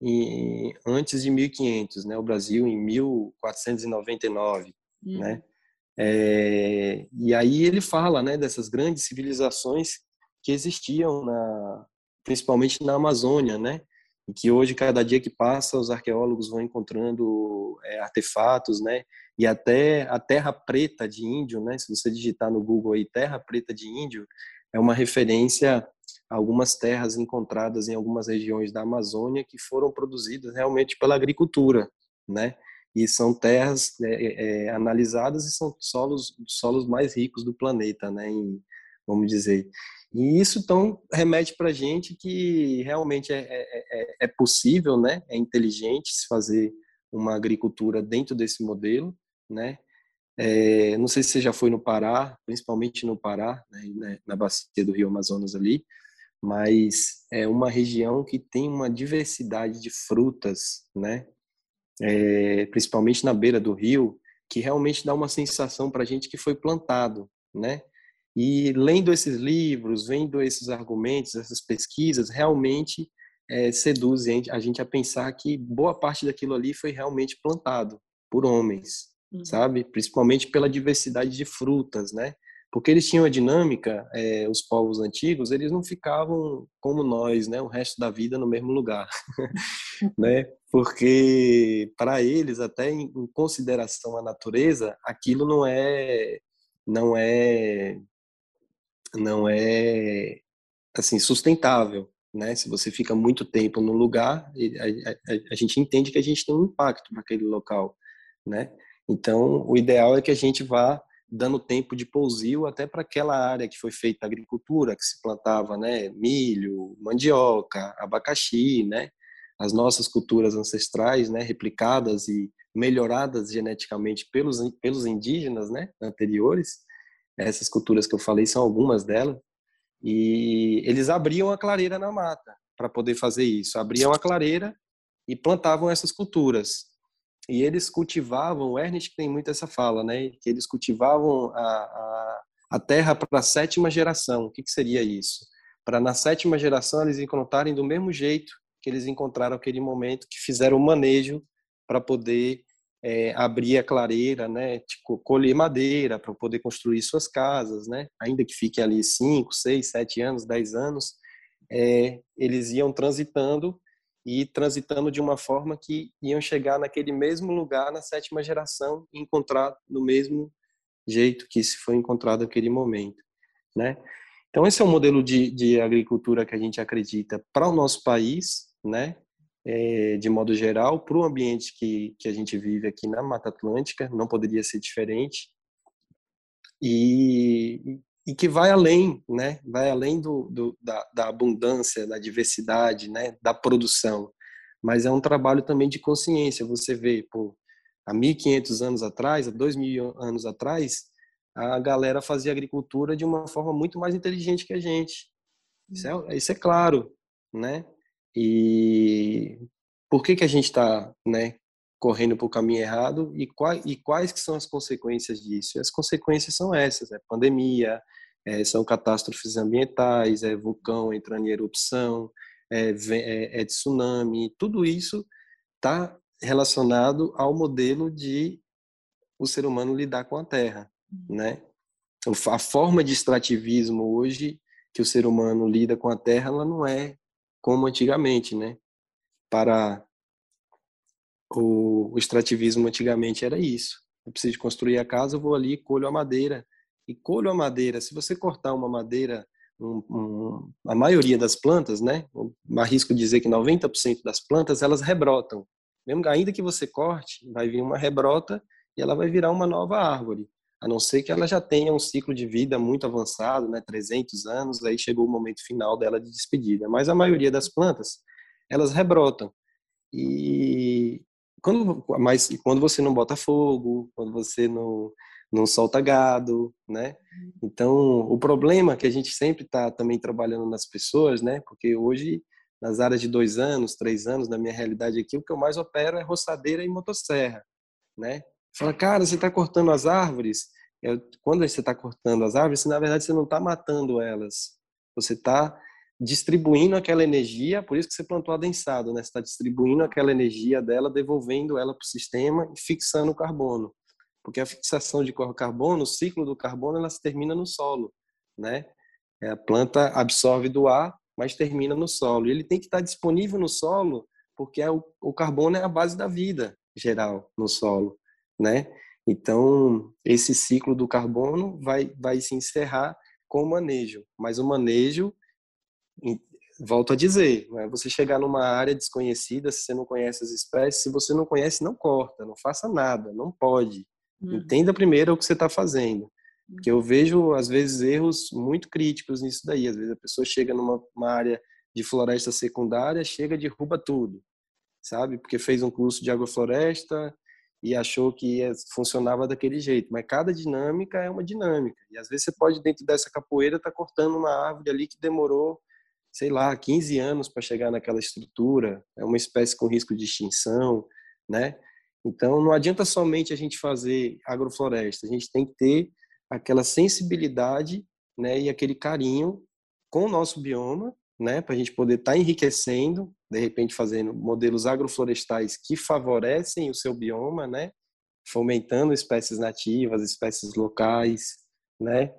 em, antes de 1500, né, o Brasil em 1499, hum. né, é, e aí ele fala, né, dessas grandes civilizações que existiam na, principalmente na Amazônia, né? E que hoje cada dia que passa os arqueólogos vão encontrando é, artefatos, né? E até a terra preta de índio, né? Se você digitar no Google aí terra preta de índio, é uma referência a algumas terras encontradas em algumas regiões da Amazônia que foram produzidas realmente pela agricultura, né? E são terras é, é, analisadas e são solos solos mais ricos do planeta, né? Em, vamos dizer. E isso então remete para a gente que realmente é, é, é, é, possível, né? É inteligente se fazer uma agricultura dentro desse modelo, né? É, não sei se você já foi no Pará, principalmente no Pará, né, na bacia do Rio Amazonas ali, mas é uma região que tem uma diversidade de frutas, né? É, principalmente na beira do rio, que realmente dá uma sensação para a gente que foi plantado, né? E lendo esses livros, vendo esses argumentos, essas pesquisas, realmente é, seduzem a gente a pensar que boa parte daquilo ali foi realmente plantado por homens, uhum. sabe? Principalmente pela diversidade de frutas, né? Porque eles tinham a dinâmica, é, os povos antigos, eles não ficavam como nós, né? O resto da vida no mesmo lugar, né? Porque para eles, até em consideração à natureza, aquilo não é não é não é assim sustentável, né? Se você fica muito tempo no lugar, a, a, a gente entende que a gente tem um impacto naquele local, né? Então, o ideal é que a gente vá dando tempo de pousio até para aquela área que foi feita agricultura, que se plantava, né, milho, mandioca, abacaxi, né? as nossas culturas ancestrais, né, replicadas e melhoradas geneticamente pelos pelos indígenas, né, anteriores. Essas culturas que eu falei são algumas delas. E eles abriam a clareira na mata para poder fazer isso. Abriam a clareira e plantavam essas culturas. E eles cultivavam, o Ernest tem muito essa fala, né, que eles cultivavam a, a, a terra para a sétima geração. O que, que seria isso? Para na sétima geração eles encontrarem do mesmo jeito que eles encontraram aquele momento, que fizeram o manejo para poder é, abrir a clareira, né, tipo, colher madeira para poder construir suas casas, né, ainda que fiquem ali 5, 6, 7 anos, 10 anos, é, eles iam transitando e transitando de uma forma que iam chegar naquele mesmo lugar na sétima geração e encontrar no mesmo jeito que se foi encontrado naquele momento, né? Então esse é um modelo de, de agricultura que a gente acredita para o nosso país, né? É, de modo geral, para o ambiente que, que a gente vive aqui na Mata Atlântica, não poderia ser diferente. E, e que vai além, né? Vai além do, do da, da, abundância, da diversidade, né? Da produção. Mas é um trabalho também de consciência. Você vê, pô, há 1.500 anos atrás, há 2.000 anos atrás, a galera fazia agricultura de uma forma muito mais inteligente que a gente. Isso é, isso é claro, né? E por que que a gente está, né, correndo para o caminho errado e quais, e quais que são as consequências disso? E as consequências são essas: é pandemia, é, são catástrofes ambientais, é vulcão entrando em erupção, é, é, é tsunami, tudo isso está relacionado ao modelo de o ser humano lidar com a Terra, uhum. né? A forma de extrativismo hoje que o ser humano lida com a Terra, ela não é como antigamente, né? Para o, extrativismo antigamente era isso. Eu preciso construir a casa, eu vou ali, colho a madeira e colho a madeira. Se você cortar uma madeira, um, um, a maioria das plantas, né? Arrisco dizer que 90% das plantas elas rebrotam. Mesmo ainda que você corte, vai vir uma rebrota e ela vai virar uma nova árvore. A não ser que ela já tenha um ciclo de vida muito avançado, né, 300 anos, aí chegou o momento final dela de despedida. Mas a maioria das plantas, elas rebrotam. E quando, mas quando você não bota fogo, quando você não, não solta gado, né? Então, o problema que a gente sempre está também trabalhando nas pessoas, né? Porque hoje, nas áreas de dois anos, três anos, na minha realidade aqui, o que eu mais opero é roçadeira e motosserra, né? Fala, cara, você está cortando as árvores. Eu, quando você está cortando as árvores, na verdade você não está matando elas. Você está distribuindo aquela energia, por isso que você plantou adensado, né? Você está distribuindo aquela energia dela, devolvendo ela para o sistema e fixando o carbono. Porque a fixação de carbono, o ciclo do carbono, ela se termina no solo, né? É, a planta absorve do ar, mas termina no solo. E ele tem que estar disponível no solo, porque é o carbono é a base da vida geral no solo né? Então, esse ciclo do carbono vai, vai se encerrar com o manejo, mas o manejo, volto a dizer, é você chegar numa área desconhecida, se você não conhece as espécies, se você não conhece, não corta, não faça nada, não pode. Uhum. Entenda primeiro o que você está fazendo. Porque eu vejo, às vezes, erros muito críticos nisso daí. Às vezes a pessoa chega numa área de floresta secundária, chega e derruba tudo, sabe? Porque fez um curso de agrofloresta, e achou que funcionava daquele jeito. Mas cada dinâmica é uma dinâmica. E às vezes você pode, dentro dessa capoeira, estar tá cortando uma árvore ali que demorou, sei lá, 15 anos para chegar naquela estrutura. É uma espécie com risco de extinção, né? Então não adianta somente a gente fazer agrofloresta. A gente tem que ter aquela sensibilidade, né, e aquele carinho com o nosso bioma né, para a gente poder estar tá enriquecendo, de repente fazendo modelos agroflorestais que favorecem o seu bioma, né, fomentando espécies nativas, espécies locais, né.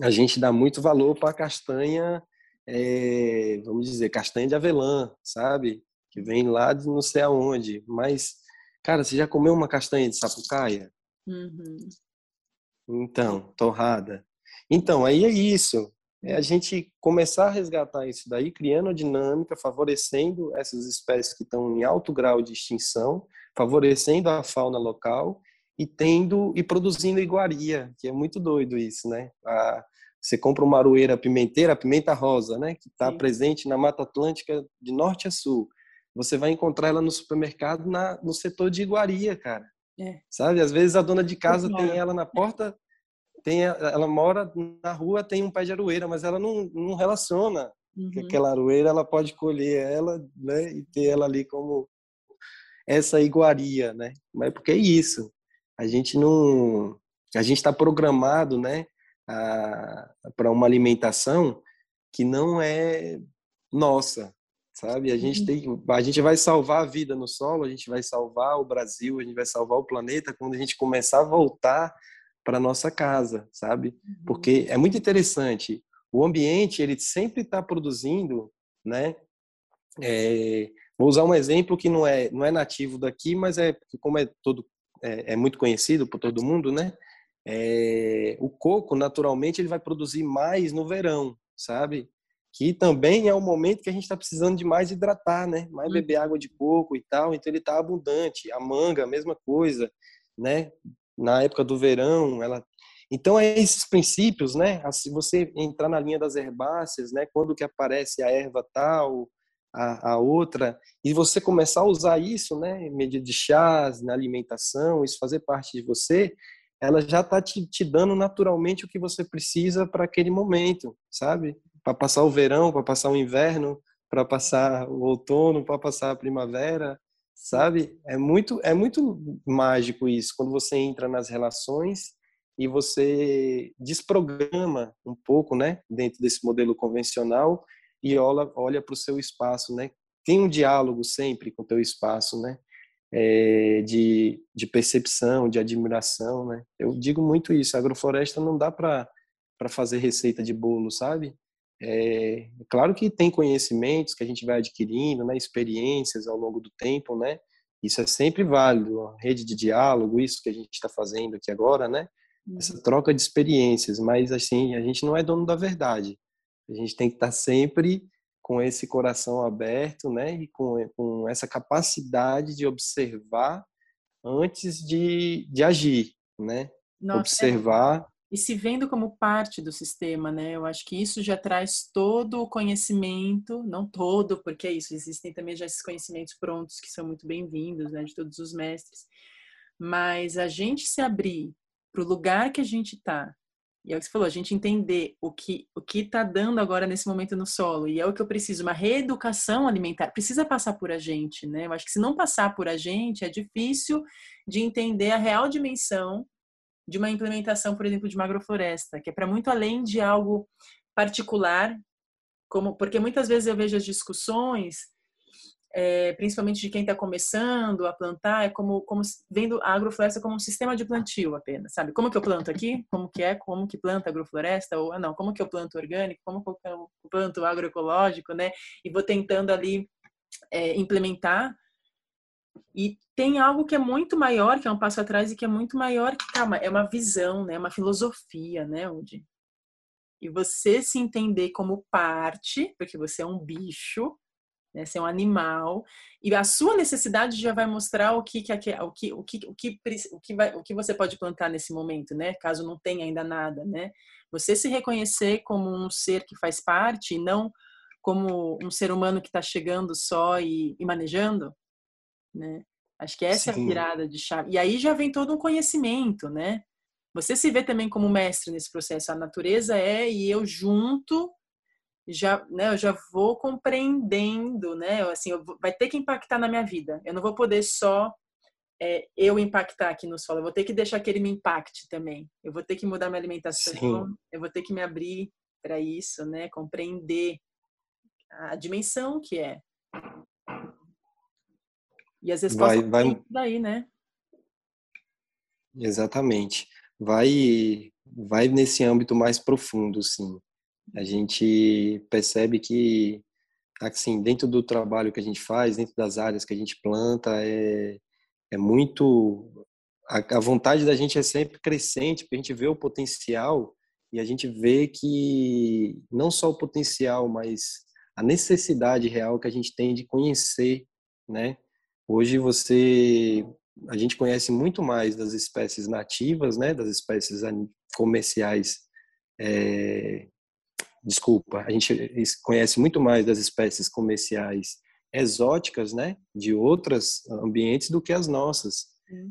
A gente dá muito valor para a castanha, é, vamos dizer, castanha de avelã, sabe, que vem lá de não sei aonde, mas, cara, você já comeu uma castanha de sapucaia? Uhum. Então, torrada. Então, aí é isso é a gente começar a resgatar isso daí, criando a dinâmica, favorecendo essas espécies que estão em alto grau de extinção, favorecendo a fauna local e tendo e produzindo iguaria, que é muito doido isso, né? A, você compra uma aroeira pimenteira, a pimenta rosa, né, que está presente na Mata Atlântica de norte a sul. você vai encontrar ela no supermercado na, no setor de iguaria, cara. É. Sabe? Às vezes a dona de casa tem ela na porta, tem ela mora na rua, tem um pé de aroeira, mas ela não, não relaciona uhum. que aquela aroeira ela pode colher ela, né, e ter ela ali como essa iguaria, né? Mas porque é isso. A gente não a gente está programado, né, para uma alimentação que não é nossa, sabe? A gente uhum. tem, a gente vai salvar a vida no solo, a gente vai salvar o Brasil, a gente vai salvar o planeta quando a gente começar a voltar para nossa casa, sabe? Uhum. Porque é muito interessante. O ambiente ele sempre está produzindo, né? É, vou usar um exemplo que não é não é nativo daqui, mas é como é todo é, é muito conhecido por todo mundo, né? É, o coco naturalmente ele vai produzir mais no verão, sabe? que também é o momento que a gente está precisando de mais hidratar, né? Mais uhum. beber água de coco e tal, então ele está abundante. A manga, a mesma coisa, né? Na época do verão, ela então é esses princípios, né? Se você entrar na linha das herbáceas, né? Quando que aparece a erva tal, a, a outra, e você começar a usar isso, né? Em medida de chás, na alimentação, isso fazer parte de você, ela já está te, te dando naturalmente o que você precisa para aquele momento, sabe? para passar o verão, para passar o inverno, para passar o outono, para passar a primavera, sabe? É muito é muito mágico isso quando você entra nas relações e você desprograma um pouco, né, dentro desse modelo convencional e olha olha para o seu espaço, né? Tem um diálogo sempre com o teu espaço, né? É, de, de percepção, de admiração, né? Eu digo muito isso. A agrofloresta não dá para para fazer receita de bolo, sabe? É, claro que tem conhecimentos que a gente vai adquirindo, né, experiências ao longo do tempo, né? Isso é sempre válido, a rede de diálogo, isso que a gente está fazendo aqui agora, né? Essa uhum. troca de experiências, mas assim, a gente não é dono da verdade. A gente tem que estar tá sempre com esse coração aberto, né? E com, com essa capacidade de observar antes de, de agir, né? Nossa, é observar e se vendo como parte do sistema, né? Eu acho que isso já traz todo o conhecimento, não todo, porque é isso, existem também já esses conhecimentos prontos que são muito bem-vindos, né, de todos os mestres. Mas a gente se abrir para o lugar que a gente está, e é o que você falou, a gente entender o que o que está dando agora nesse momento no solo, e é o que eu preciso, uma reeducação alimentar, precisa passar por a gente, né? Eu acho que se não passar por a gente, é difícil de entender a real dimensão de uma implementação, por exemplo, de uma agrofloresta, que é para muito além de algo particular, como porque muitas vezes eu vejo as discussões, é, principalmente de quem está começando a plantar, é como, como vendo a agrofloresta como um sistema de plantio apenas, sabe? Como que eu planto aqui? Como que é? Como que planta agrofloresta? Ou não? Como que eu planto orgânico? Como que eu planto agroecológico, né? E vou tentando ali é, implementar e tem algo que é muito maior, que é um passo atrás e que é muito maior, que calma, é uma visão, né? Uma filosofia, né, Udi? E você se entender como parte, porque você é um bicho, né? Você é um animal, e a sua necessidade já vai mostrar o que, que, o que, o que, o que, o que, vai, o que você pode plantar nesse momento, né? Caso não tenha ainda nada, né? Você se reconhecer como um ser que faz parte e não como um ser humano que está chegando só e, e manejando, né? Acho que essa Sim. é a virada de chave. E aí já vem todo um conhecimento, né? Você se vê também como mestre nesse processo. A natureza é e eu junto já, né, eu já vou compreendendo, né? Assim, vai ter que impactar na minha vida. Eu não vou poder só é, eu impactar aqui no solo. Eu vou ter que deixar que ele me impacte também. Eu vou ter que mudar minha alimentação. Sim. Eu vou ter que me abrir para isso, né? Compreender a dimensão que é. E as respostas vai, vai... daí, né? Exatamente. Vai, vai nesse âmbito mais profundo, sim. A gente percebe que, assim, dentro do trabalho que a gente faz, dentro das áreas que a gente planta, é, é muito... A, a vontade da gente é sempre crescente, porque a gente vê o potencial e a gente vê que não só o potencial, mas a necessidade real que a gente tem de conhecer, né? Hoje você a gente conhece muito mais das espécies nativas, né, das espécies comerciais. É, desculpa, a gente conhece muito mais das espécies comerciais exóticas, né, de outros ambientes do que as nossas.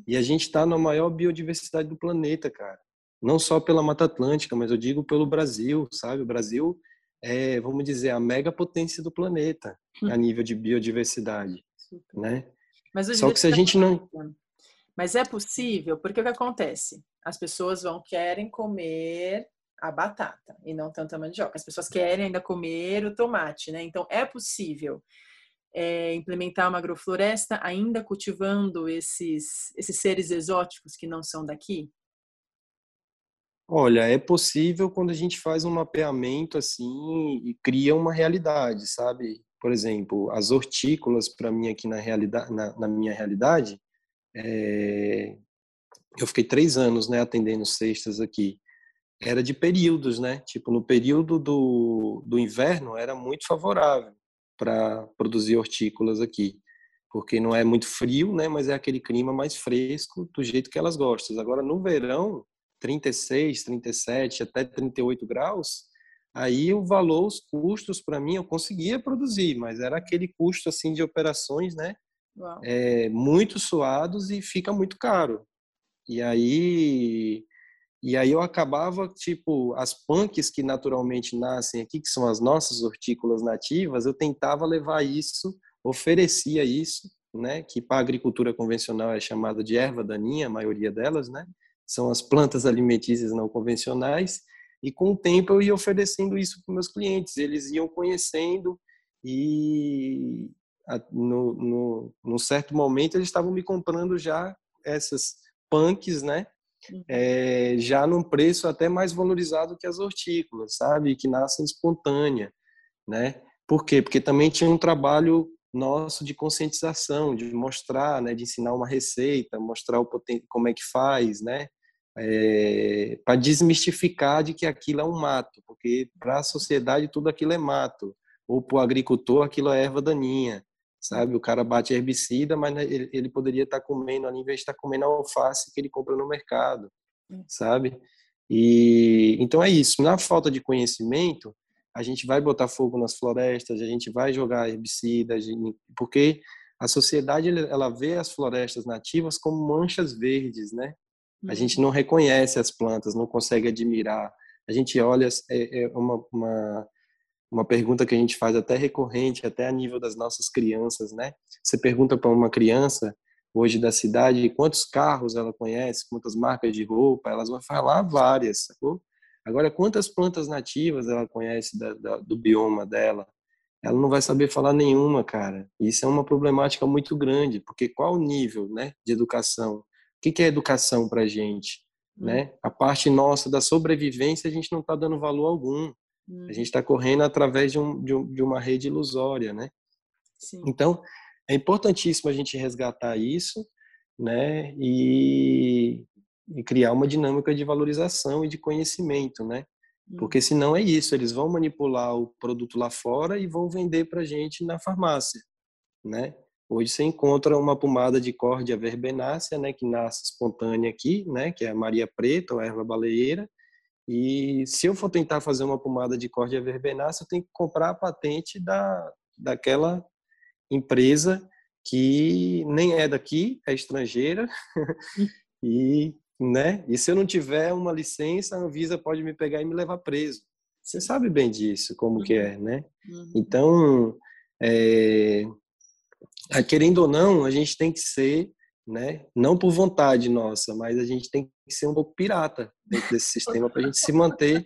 E a gente está na maior biodiversidade do planeta, cara. Não só pela Mata Atlântica, mas eu digo pelo Brasil, sabe? O Brasil é, vamos dizer, a mega potência do planeta a nível de biodiversidade, né? Só que se a gente não mas é possível, porque o que acontece? As pessoas vão querem comer a batata e não tanto a mandioca. As pessoas querem ainda comer o tomate, né? Então é possível é, implementar uma agrofloresta ainda cultivando esses esses seres exóticos que não são daqui? Olha, é possível quando a gente faz um mapeamento assim e cria uma realidade, sabe? Por exemplo, as hortícolas para mim aqui na realidade, na, na minha realidade, é... eu fiquei três anos, né, atendendo cestas aqui. Era de períodos, né? Tipo, no período do, do inverno era muito favorável para produzir hortícolas aqui, porque não é muito frio, né? Mas é aquele clima mais fresco, do jeito que elas gostam. Agora, no verão, 36, 37, até 38 graus, aí o valor, os custos para mim eu conseguia produzir, mas era aquele custo assim de operações, né? É, muito suados e fica muito caro. E aí e aí eu acabava tipo as punks que naturalmente nascem aqui, que são as nossas hortícolas nativas, eu tentava levar isso, oferecia isso, né, que para a agricultura convencional é chamada de erva daninha, a maioria delas, né? São as plantas alimentícias não convencionais e com o tempo eu ia oferecendo isso para meus clientes, eles iam conhecendo e no, no, num certo momento eles estavam me comprando já essas punks, né? É, já num preço até mais valorizado que as hortícolas, sabe? Que nascem espontânea, né? Por quê? Porque também tinha um trabalho nosso de conscientização, de mostrar, né? De ensinar uma receita, mostrar o poten como é que faz, né? É, para desmistificar de que aquilo é um mato, porque para a sociedade tudo aquilo é mato, ou para o agricultor aquilo é erva daninha, sabe? O cara bate herbicida, mas né, ele, ele poderia estar tá comendo, ao invés de estar tá comendo a alface que ele compra no mercado, hum. sabe? E então é isso. Na falta de conhecimento, a gente vai botar fogo nas florestas, a gente vai jogar herbicida, porque a sociedade ela vê as florestas nativas como manchas verdes, né? A gente não reconhece as plantas, não consegue admirar. A gente olha, é, é uma, uma, uma pergunta que a gente faz até recorrente, até a nível das nossas crianças, né? Você pergunta para uma criança hoje da cidade quantos carros ela conhece, quantas marcas de roupa, elas vão falar várias, sacou? Agora, quantas plantas nativas ela conhece da, da, do bioma dela? Ela não vai saber falar nenhuma, cara. Isso é uma problemática muito grande, porque qual o nível né, de educação que, que é educação para a gente? Hum. Né? A parte nossa da sobrevivência a gente não está dando valor algum. Hum. A gente está correndo através de, um, de, um, de, uma rede ilusória, né? Sim. Então, é importantíssimo a gente resgatar isso, né? E, e criar uma dinâmica de valorização e de conhecimento, né? Porque hum. senão é isso, eles vão manipular o produto lá fora e vão vender para gente na farmácia, né? Hoje você encontra uma pomada de córdia verbenácea, né, que nasce espontânea aqui, né, que é a Maria Preta, ou erva baleeira. E se eu for tentar fazer uma pomada de córdia verbenácea, eu tenho que comprar a patente da, daquela empresa que nem é daqui, é estrangeira. e, né, e se eu não tiver uma licença, a Anvisa pode me pegar e me levar preso. Você sabe bem disso, como uhum. que é, né? Uhum. Então, é, querendo ou não, a gente tem que ser, né, não por vontade nossa, mas a gente tem que ser um pouco pirata dentro desse sistema para a gente se manter,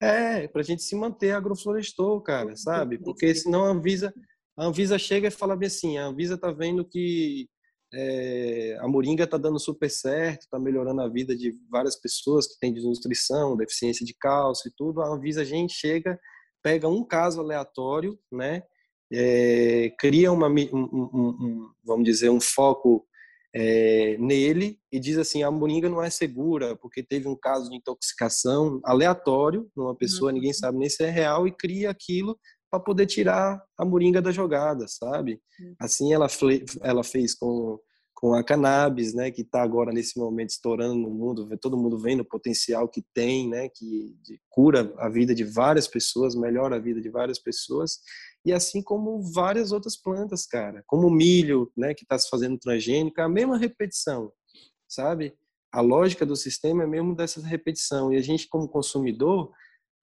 é, para a gente se manter agroflorestor, cara, sabe? Porque senão a Anvisa, a Anvisa chega e fala bem assim, a Anvisa tá vendo que é, a moringa está dando super certo, está melhorando a vida de várias pessoas que têm desnutrição, deficiência de cálcio e tudo. A Anvisa, a gente chega, pega um caso aleatório, né, é, cria uma, um, um, vamos dizer, um foco é, nele e diz assim, a moringa não é segura porque teve um caso de intoxicação aleatório numa pessoa, uhum. ninguém sabe nem se é real e cria aquilo para poder tirar a moringa da jogada, sabe? Uhum. Assim ela, ela fez com, com com a cannabis, né, que está agora nesse momento estourando no mundo, todo mundo vendo o potencial que tem, né, que cura a vida de várias pessoas, melhora a vida de várias pessoas, e assim como várias outras plantas, cara, como o milho, né, que está se fazendo transgênico, é a mesma repetição, sabe? A lógica do sistema é mesmo dessa repetição, e a gente como consumidor,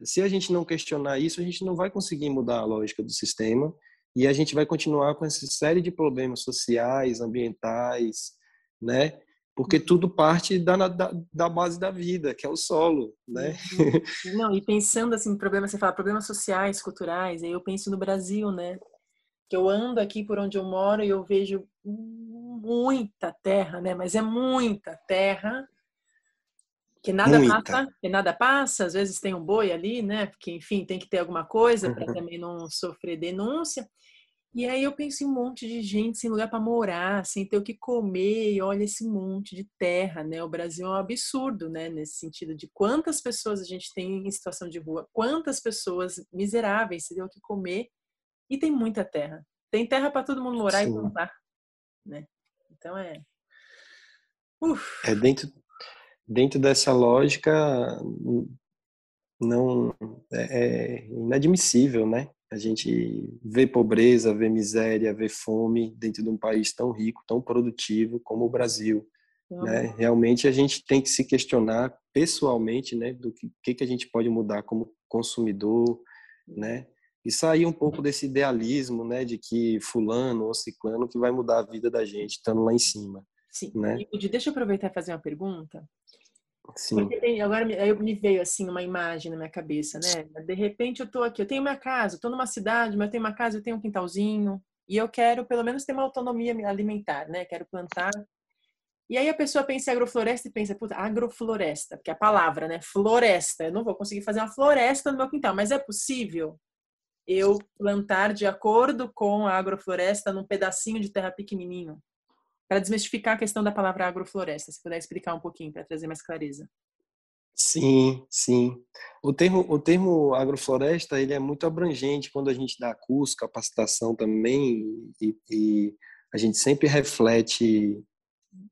se a gente não questionar isso, a gente não vai conseguir mudar a lógica do sistema, e a gente vai continuar com essa série de problemas sociais, ambientais, né? Porque uhum. tudo parte da, da, da base da vida, que é o solo, né? Uhum. Não, e pensando assim, problemas, você fala problemas sociais, culturais, aí eu penso no Brasil, né? Que eu ando aqui por onde eu moro e eu vejo muita terra, né? Mas é muita terra que nada Muita. passa, que nada passa, às vezes tem um boi ali, né? Porque enfim, tem que ter alguma coisa para também não sofrer denúncia. E aí eu penso em um monte de gente sem lugar para morar, sem ter o que comer, e olha esse monte de terra, né? O Brasil é um absurdo, né? Nesse sentido de quantas pessoas a gente tem em situação de rua, quantas pessoas miseráveis sem ter o que comer, e tem muita terra. Tem terra para todo mundo morar Sim. e plantar, né? Então é. Uf. É dentro, dentro dessa lógica não é, é inadmissível, né? A gente vê pobreza, vê miséria, vê fome dentro de um país tão rico, tão produtivo como o Brasil. Né? Realmente a gente tem que se questionar pessoalmente, né, do que, que a gente pode mudar como consumidor, né, e sair um pouco desse idealismo, né, de que fulano ou ciclano que vai mudar a vida da gente estando lá em cima. Sim. Né? deixa eu aproveitar e fazer uma pergunta. Sim. Tem, agora me veio assim uma imagem na minha cabeça, né? De repente eu tô aqui, eu tenho minha casa, eu tô numa cidade, mas eu tenho uma casa, eu tenho um quintalzinho e eu quero pelo menos ter uma autonomia alimentar, né? Quero plantar. E aí a pessoa pensa em agrofloresta e pensa, puta, agrofloresta, porque é a palavra, né? Floresta. Eu não vou conseguir fazer uma floresta no meu quintal, mas é possível eu plantar de acordo com a agrofloresta num pedacinho de terra pequenininho? Para desmistificar a questão da palavra agrofloresta, se puder explicar um pouquinho para trazer mais clareza. Sim, sim. O termo, o termo agrofloresta ele é muito abrangente quando a gente dá curso, capacitação também, e, e a gente sempre reflete,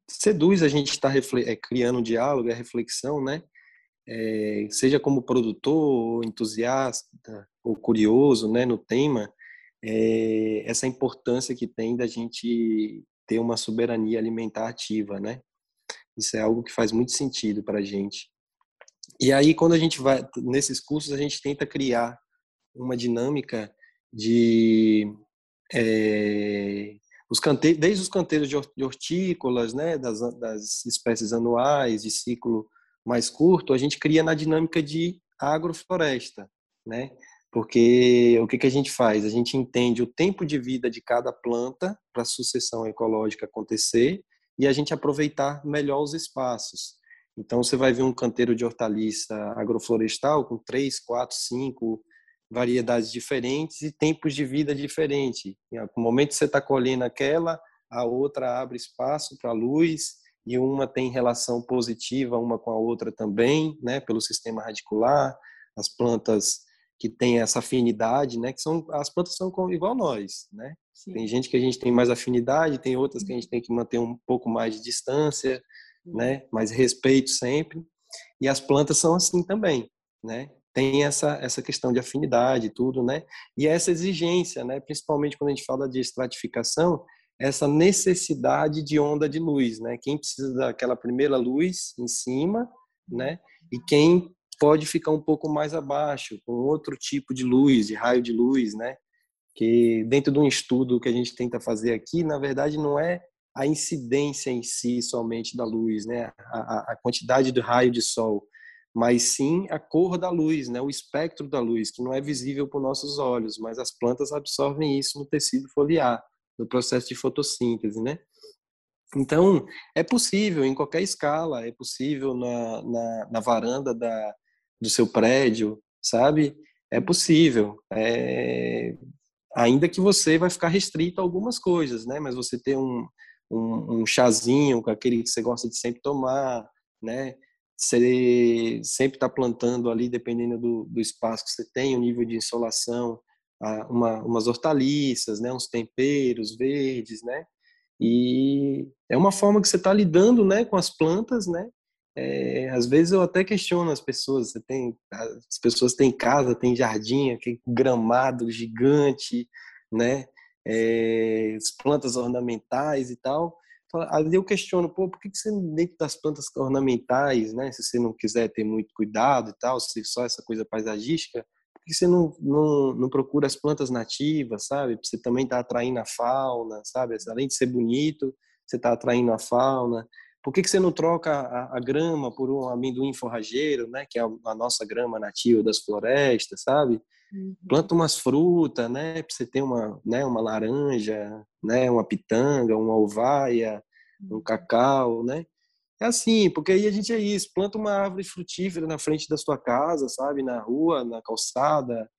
seduz a gente estar tá é, criando um diálogo, é reflexão, né? É, seja como produtor, entusiasta, ou curioso né, no tema, é, essa importância que tem da gente ter uma soberania alimentar ativa, né? Isso é algo que faz muito sentido para a gente. E aí, quando a gente vai nesses cursos, a gente tenta criar uma dinâmica de é, os cante desde os canteiros de hortícolas, né, das, das espécies anuais de ciclo mais curto, a gente cria na dinâmica de agrofloresta, né? Porque o que, que a gente faz? A gente entende o tempo de vida de cada planta para a sucessão ecológica acontecer e a gente aproveitar melhor os espaços. Então, você vai ver um canteiro de hortaliça agroflorestal com três, quatro, cinco variedades diferentes e tempos de vida diferentes. No momento que você está colhendo aquela, a outra abre espaço para a luz e uma tem relação positiva uma com a outra também, né, pelo sistema radicular. As plantas que tem essa afinidade, né? Que são as plantas são igual nós, né? Sim. Tem gente que a gente tem mais afinidade, tem outras que a gente tem que manter um pouco mais de distância, né? Mais respeito sempre. E as plantas são assim também, né? Tem essa essa questão de afinidade, tudo, né? E essa exigência, né? Principalmente quando a gente fala de estratificação, essa necessidade de onda de luz, né? Quem precisa daquela primeira luz em cima, né? E quem pode ficar um pouco mais abaixo, com outro tipo de luz, de raio de luz, né? Que dentro de um estudo que a gente tenta fazer aqui, na verdade, não é a incidência em si somente da luz, né? A, a quantidade do raio de sol, mas sim a cor da luz, né? O espectro da luz, que não é visível por nossos olhos, mas as plantas absorvem isso no tecido foliar, no processo de fotossíntese, né? Então, é possível em qualquer escala, é possível na, na, na varanda da, do seu prédio, sabe? É possível. É... Ainda que você vai ficar restrito a algumas coisas, né? Mas você ter um, um, um chazinho com aquele que você gosta de sempre tomar, né? Você sempre está plantando ali, dependendo do, do espaço que você tem, o nível de insolação, uma, umas hortaliças, né? Uns temperos verdes, né? E é uma forma que você está lidando, né, com as plantas, né? É, às vezes eu até questiono as pessoas. Você tem, as pessoas têm casa, têm jardim, aquele gramado gigante, né? É, plantas ornamentais e tal. Aí eu questiono, pô, por que você dentro das plantas ornamentais, né? Se você não quiser ter muito cuidado e tal, se só essa coisa paisagística, por que você não, não, não procura as plantas nativas, sabe? Você também está atraindo a fauna, sabe? Além de ser bonito, você está atraindo a fauna. Por que, que você não troca a, a, grama por um amendoim forrageiro, né? Que é a, a nossa grama nativa das florestas, sabe? Uhum. Planta umas frutas, né? Para você ter uma, né? Uma laranja, né? Uma pitanga, uma um uhum. cacau, né? É assim, porque aí a gente é isso, planta uma árvore frutífera na frente da sua casa, sabe? Na rua, na calçada,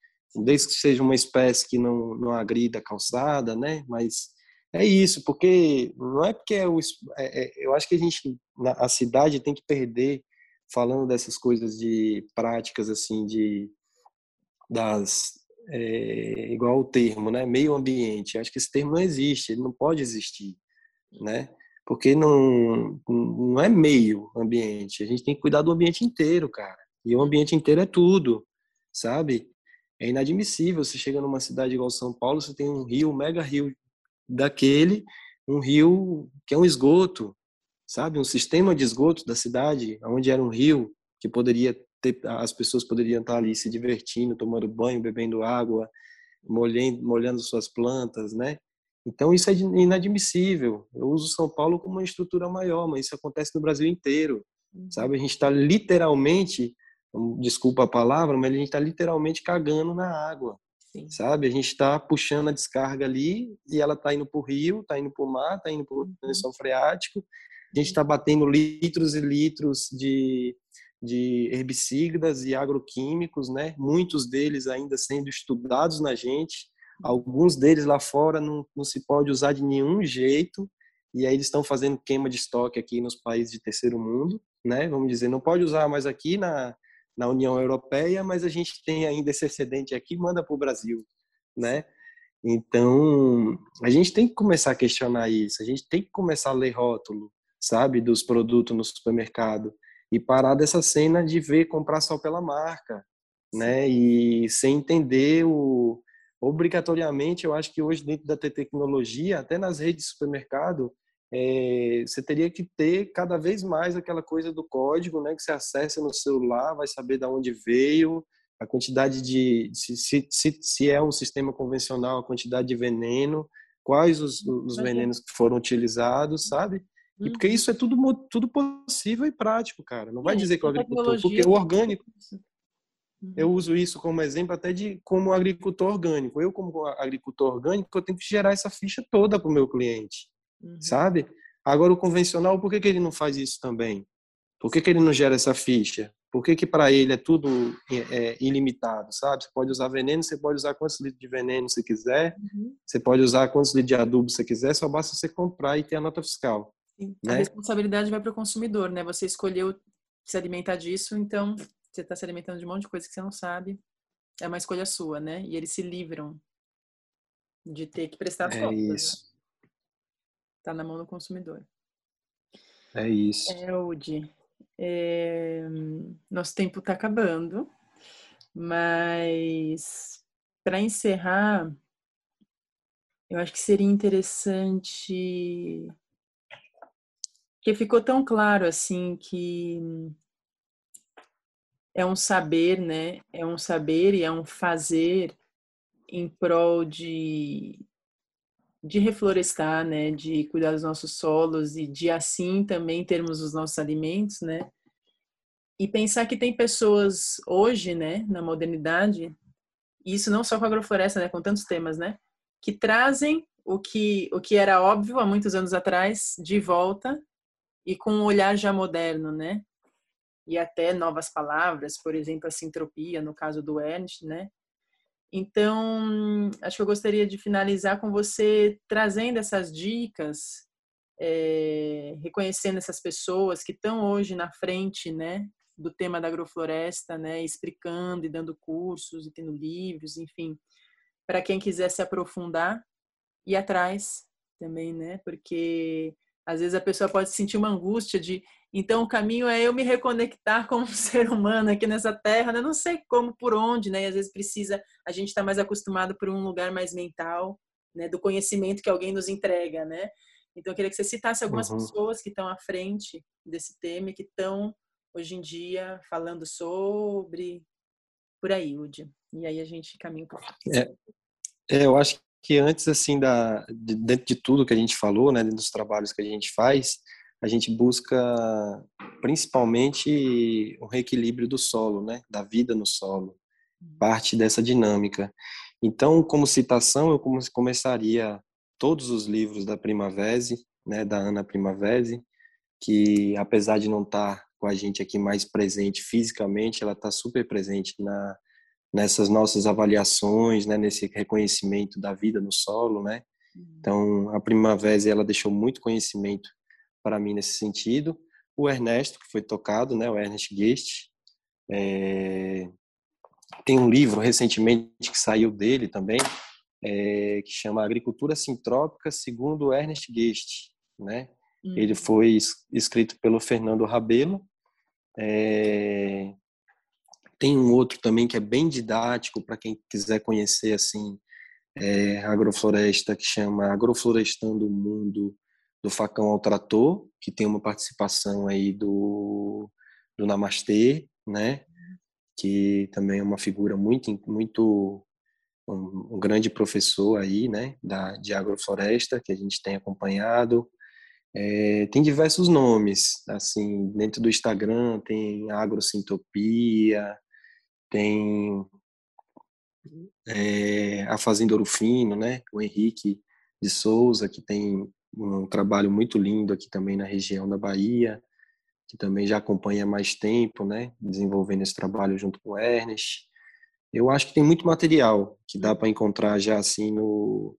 desde que seja uma espécie que não, não agrida a calçada, né? Mas é isso, porque não é porque é o, é, é, eu acho que a gente, a cidade tem que perder falando dessas coisas de práticas assim de das é, igual o termo, né? Meio ambiente. Acho que esse termo não existe, ele não pode existir, né? Porque não não é meio ambiente. A gente tem que cuidar do ambiente inteiro, cara. E o ambiente inteiro é tudo, sabe? É inadmissível. Você chega numa cidade igual São Paulo, você tem um rio, um mega rio daquele, um rio que é um esgoto, sabe? Um sistema de esgoto da cidade, onde era um rio que poderia ter, as pessoas poderiam estar ali se divertindo, tomando banho, bebendo água, molhando, molhando suas plantas, né? Então isso é inadmissível. Eu uso São Paulo como uma estrutura maior, mas isso acontece no Brasil inteiro, uhum. sabe? A gente está literalmente, desculpa a palavra, mas a gente está literalmente cagando na água, Sim. sabe? A gente está puxando a descarga ali e ela está indo para o rio, está indo para o mar, está indo para o uhum. lençol freático. A gente está batendo litros e litros de de herbicidas e agroquímicos, né? Muitos deles ainda sendo estudados na gente, alguns deles lá fora não, não se pode usar de nenhum jeito, e aí eles estão fazendo queima de estoque aqui nos países de terceiro mundo, né? Vamos dizer, não pode usar mais aqui na, na União Europeia, mas a gente tem ainda esse excedente aqui, manda para o Brasil, né? Então, a gente tem que começar a questionar isso, a gente tem que começar a ler rótulo, sabe, dos produtos no supermercado e parar dessa cena de ver comprar só pela marca, né? E sem entender o obrigatoriamente, eu acho que hoje dentro da tecnologia, até nas redes de supermercado, é, você teria que ter cada vez mais aquela coisa do código, né? Que você acessa no celular, vai saber de onde veio, a quantidade de se, se, se, é um sistema convencional, a quantidade de veneno, quais os, os venenos que foram utilizados, sabe? E porque uhum. isso é tudo, tudo possível e prático, cara. Não vai dizer que o agricultor, porque o orgânico, eu uhum. uso isso como exemplo até de como agricultor orgânico. Eu, como agricultor orgânico, eu tenho que gerar essa ficha toda para o meu cliente, uhum. sabe? Agora, o convencional, por que, que ele não faz isso também? Por que, que ele não gera essa ficha? Por que, que para ele é tudo é, ilimitado, sabe? Você pode usar veneno, você pode usar quantos litros de veneno você quiser, uhum. você pode usar quantos litros de adubo você quiser, só basta você comprar e ter a nota fiscal. Sim. Né? A responsabilidade vai para o consumidor, né? Você escolheu se alimentar disso, então você está se alimentando de um monte de coisa que você não sabe. É uma escolha sua, né? E eles se livram de ter que prestar é contas. Né? Isso. Né? Tá na mão do consumidor. É isso. É, Udi. É... Nosso tempo está acabando, mas para encerrar, eu acho que seria interessante que ficou tão claro assim que é um saber, né? É um saber e é um fazer em prol de de reflorestar, né, de cuidar dos nossos solos e de assim também termos os nossos alimentos, né? E pensar que tem pessoas hoje, né, na modernidade, e isso não só com a agrofloresta, né, com tantos temas, né, que trazem o que o que era óbvio há muitos anos atrás de volta e com um olhar já moderno, né? E até novas palavras, por exemplo, a sintropia, no caso do Ernst, né? Então, acho que eu gostaria de finalizar com você trazendo essas dicas, é, reconhecendo essas pessoas que estão hoje na frente, né, do tema da agrofloresta, né, explicando e dando cursos e tendo livros, enfim, para quem quiser se aprofundar e atrás também, né? Porque às vezes a pessoa pode sentir uma angústia de então o caminho é eu me reconectar como um ser humano aqui nessa terra, né? Não sei como, por onde, né? E às vezes precisa, a gente está mais acostumado por um lugar mais mental, né? Do conhecimento que alguém nos entrega, né? Então eu queria que você citasse algumas uhum. pessoas que estão à frente desse tema e que estão hoje em dia falando sobre por aí, Udi. E aí a gente caminha para é, é, eu acho que antes assim da de, dentro de tudo que a gente falou, né, dos trabalhos que a gente faz, a gente busca principalmente o reequilíbrio do solo, né, da vida no solo, parte dessa dinâmica. Então, como citação, eu começaria todos os livros da Primavese, né, da Ana Primavese, que apesar de não estar tá com a gente aqui mais presente fisicamente, ela está super presente na nessas nossas avaliações, né, nesse reconhecimento da vida no solo, né? Uhum. Então, a Primavera ela deixou muito conhecimento para mim nesse sentido. O Ernesto, que foi tocado, né, o Ernest Guest, é... tem um livro recentemente que saiu dele também, é... que chama Agricultura Sintrópica segundo o Ernest Guest, né? Uhum. Ele foi escrito pelo Fernando Rabelo, é... Tem um outro também que é bem didático para quem quiser conhecer assim é, agrofloresta que chama Agroflorestando o Mundo do Facão ao Trator, que tem uma participação aí do, do Namastê, né? Que também é uma figura muito muito um, um grande professor aí, né? Da de agrofloresta que a gente tem acompanhado. É, tem diversos nomes, assim, dentro do Instagram tem Agrosintopia, tem é, a Fazenda Ouro Fino, né? O Henrique de Souza, que tem um trabalho muito lindo aqui também na região da Bahia, que também já acompanha mais tempo, né? Desenvolvendo esse trabalho junto com o Ernest. Eu acho que tem muito material que dá para encontrar já assim no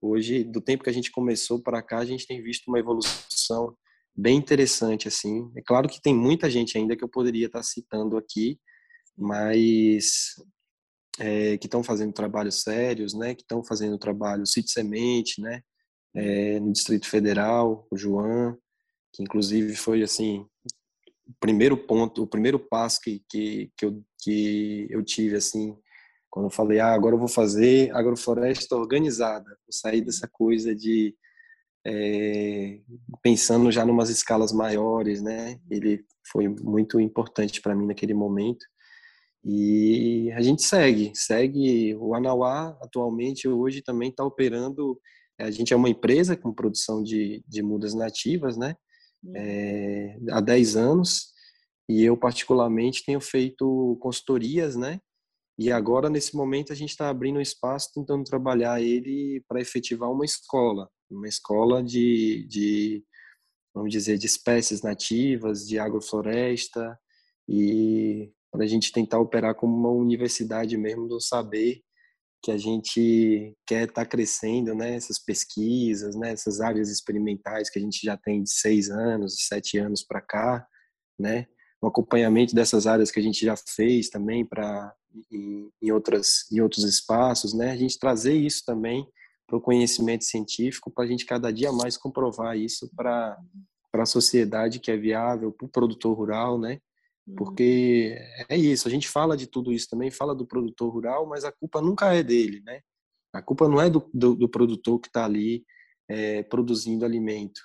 hoje do tempo que a gente começou para cá a gente tem visto uma evolução bem interessante assim. É claro que tem muita gente ainda que eu poderia estar citando aqui, mas é, que estão fazendo trabalhos sérios, né? Que estão fazendo trabalho Cite Semente, né? É, no Distrito Federal, o João, que inclusive foi assim o primeiro ponto, o primeiro passo que que, que, eu, que eu tive assim quando eu falei, ah, agora eu vou fazer agrofloresta organizada, vou sair dessa coisa de é, pensando já numas escalas maiores, né? Ele foi muito importante para mim naquele momento. E a gente segue, segue. O Anauá, atualmente, hoje também está operando. A gente é uma empresa com produção de, de mudas nativas, né? É, há 10 anos. E eu, particularmente, tenho feito consultorias, né? E agora, nesse momento, a gente está abrindo um espaço, tentando trabalhar ele para efetivar uma escola. Uma escola de, de, vamos dizer, de espécies nativas, de agrofloresta. E para a gente tentar operar como uma universidade mesmo do saber que a gente quer estar tá crescendo, né? Essas pesquisas, né? Essas áreas experimentais que a gente já tem de seis anos, de sete anos para cá, né? O acompanhamento dessas áreas que a gente já fez também para em, em outras em outros espaços, né? A gente trazer isso também para o conhecimento científico, para a gente cada dia mais comprovar isso para para a sociedade que é viável, para o produtor rural, né? Uhum. Porque é isso, a gente fala de tudo isso também, fala do produtor rural, mas a culpa nunca é dele, né? A culpa não é do, do, do produtor que está ali é, produzindo alimento.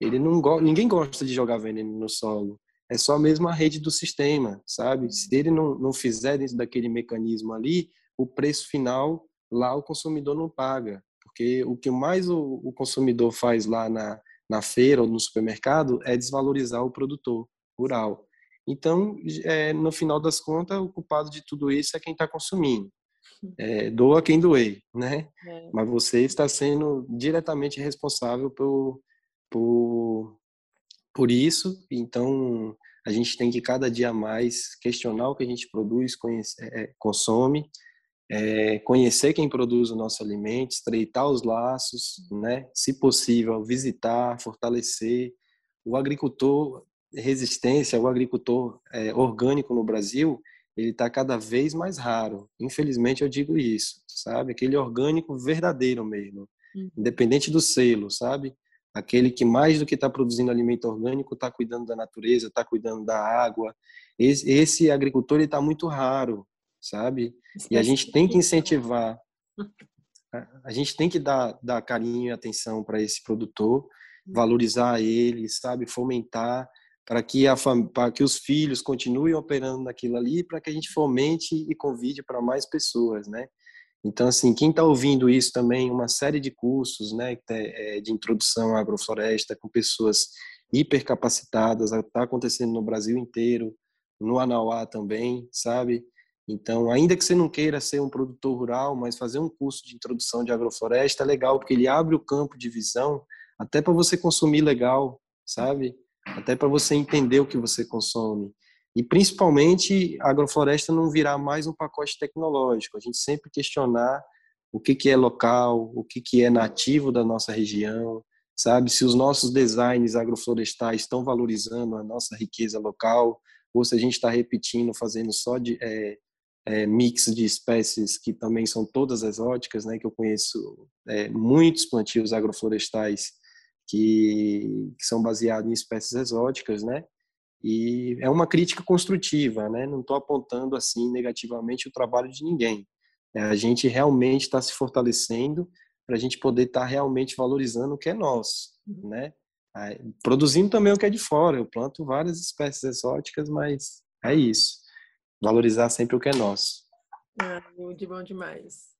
Ele não go ninguém gosta de jogar veneno no solo. É só mesmo a rede do sistema, sabe? Se ele não, não fizer dentro daquele mecanismo ali, o preço final lá o consumidor não paga. Porque o que mais o, o consumidor faz lá na, na feira ou no supermercado é desvalorizar o produtor rural. Então, é, no final das contas, o culpado de tudo isso é quem está consumindo. É, doa quem doer, né? É. Mas você está sendo diretamente responsável por, por, por isso. Então, a gente tem que cada dia mais questionar o que a gente produz, conhece, é, consome, é, conhecer quem produz o nosso alimento, estreitar os laços, né? Se possível, visitar, fortalecer. O agricultor resistência ao agricultor é, orgânico no Brasil, ele está cada vez mais raro. Infelizmente eu digo isso, sabe? Aquele orgânico verdadeiro mesmo. uhum. independente do selo, sabe? Aquele que mais do que está produzindo alimento orgânico está cuidando da natureza, está cuidando da água. Esse, esse agricultor está muito raro, sabe? E a gente tem que incentivar. A gente tem que dar, dar carinho e atenção para esse produtor, valorizar ele, sabe? Fomentar para que, a, para que os filhos continuem operando naquilo ali, para que a gente fomente e convide para mais pessoas, né? Então, assim, quem está ouvindo isso também, uma série de cursos, né, é, de introdução à agrofloresta com pessoas hipercapacitadas, está acontecendo no Brasil inteiro, no Anauá também, sabe? Então, ainda que você não queira ser um produtor rural, mas fazer um curso de introdução de agrofloresta é legal, porque ele abre o campo de visão até para você consumir legal, sabe? Até para você entender o que você consome. E principalmente a agrofloresta não virar mais um pacote tecnológico. A gente sempre questionar o que, que é local, o que, que é nativo da nossa região, sabe? Se os nossos designs agroflorestais estão valorizando a nossa riqueza local, ou se a gente está repetindo, fazendo só de, é, é, mix de espécies que também são todas exóticas, né? Que eu conheço é, muitos plantios agroflorestais que, que, são baseados em espécies exóticas, né? E é uma crítica construtiva, né? Não estou apontando assim negativamente o trabalho de ninguém. É, a gente realmente está se fortalecendo para a gente poder estar tá realmente valorizando o que é nosso, uhum. né? Produzindo também o que é de fora. Eu planto várias espécies exóticas, mas é isso valorizar sempre o que é nosso. Ah, muito bom demais.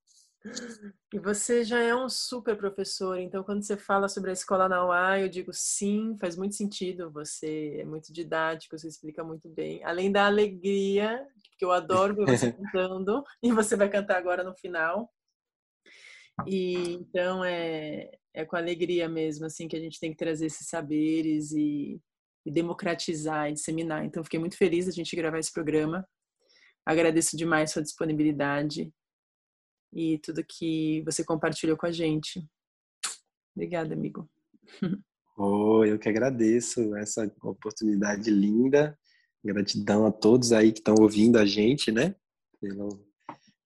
E você já é um super professor, então quando você fala sobre a escola na UA, eu digo sim, faz muito sentido. Você é muito didático, você explica muito bem. Além da alegria, que eu adoro ver você cantando, e você vai cantar agora no final. E então é, é com alegria mesmo, assim, que a gente tem que trazer esses saberes e, e democratizar e disseminar. Então, fiquei muito feliz da gente gravar esse programa. Agradeço demais sua disponibilidade e tudo que você compartilhou com a gente. Obrigada, amigo. Oh, eu que agradeço essa oportunidade linda. Gratidão a todos aí que estão ouvindo a gente, né? Pela,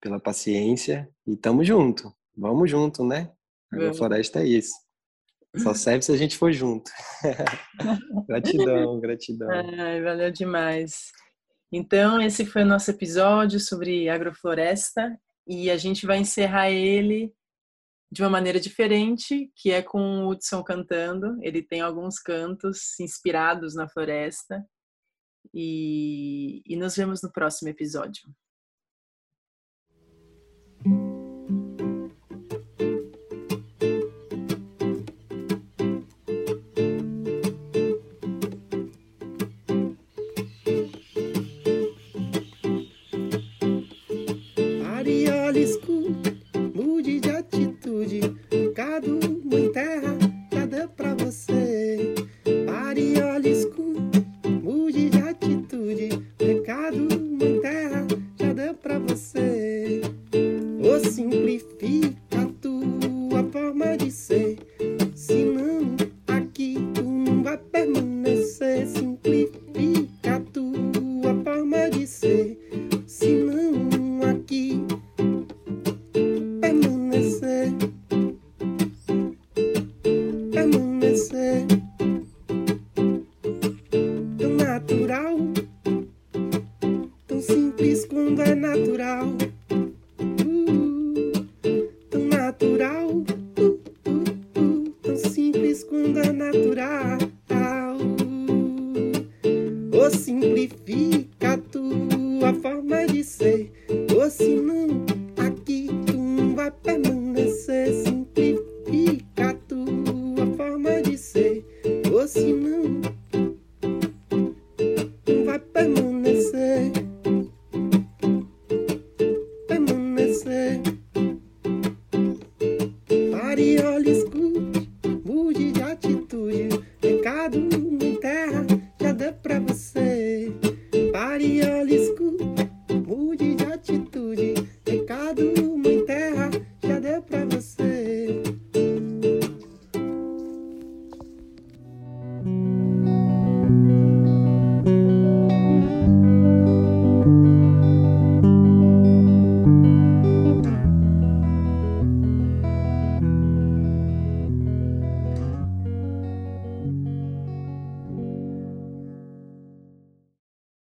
pela paciência. E tamo junto. Vamos junto, né? A floresta é isso. Só serve se a gente for junto. gratidão, gratidão. Ai, valeu demais. Então, esse foi o nosso episódio sobre agrofloresta e a gente vai encerrar ele de uma maneira diferente, que é com o Hudson cantando. Ele tem alguns cantos inspirados na floresta. E, e nos vemos no próximo episódio.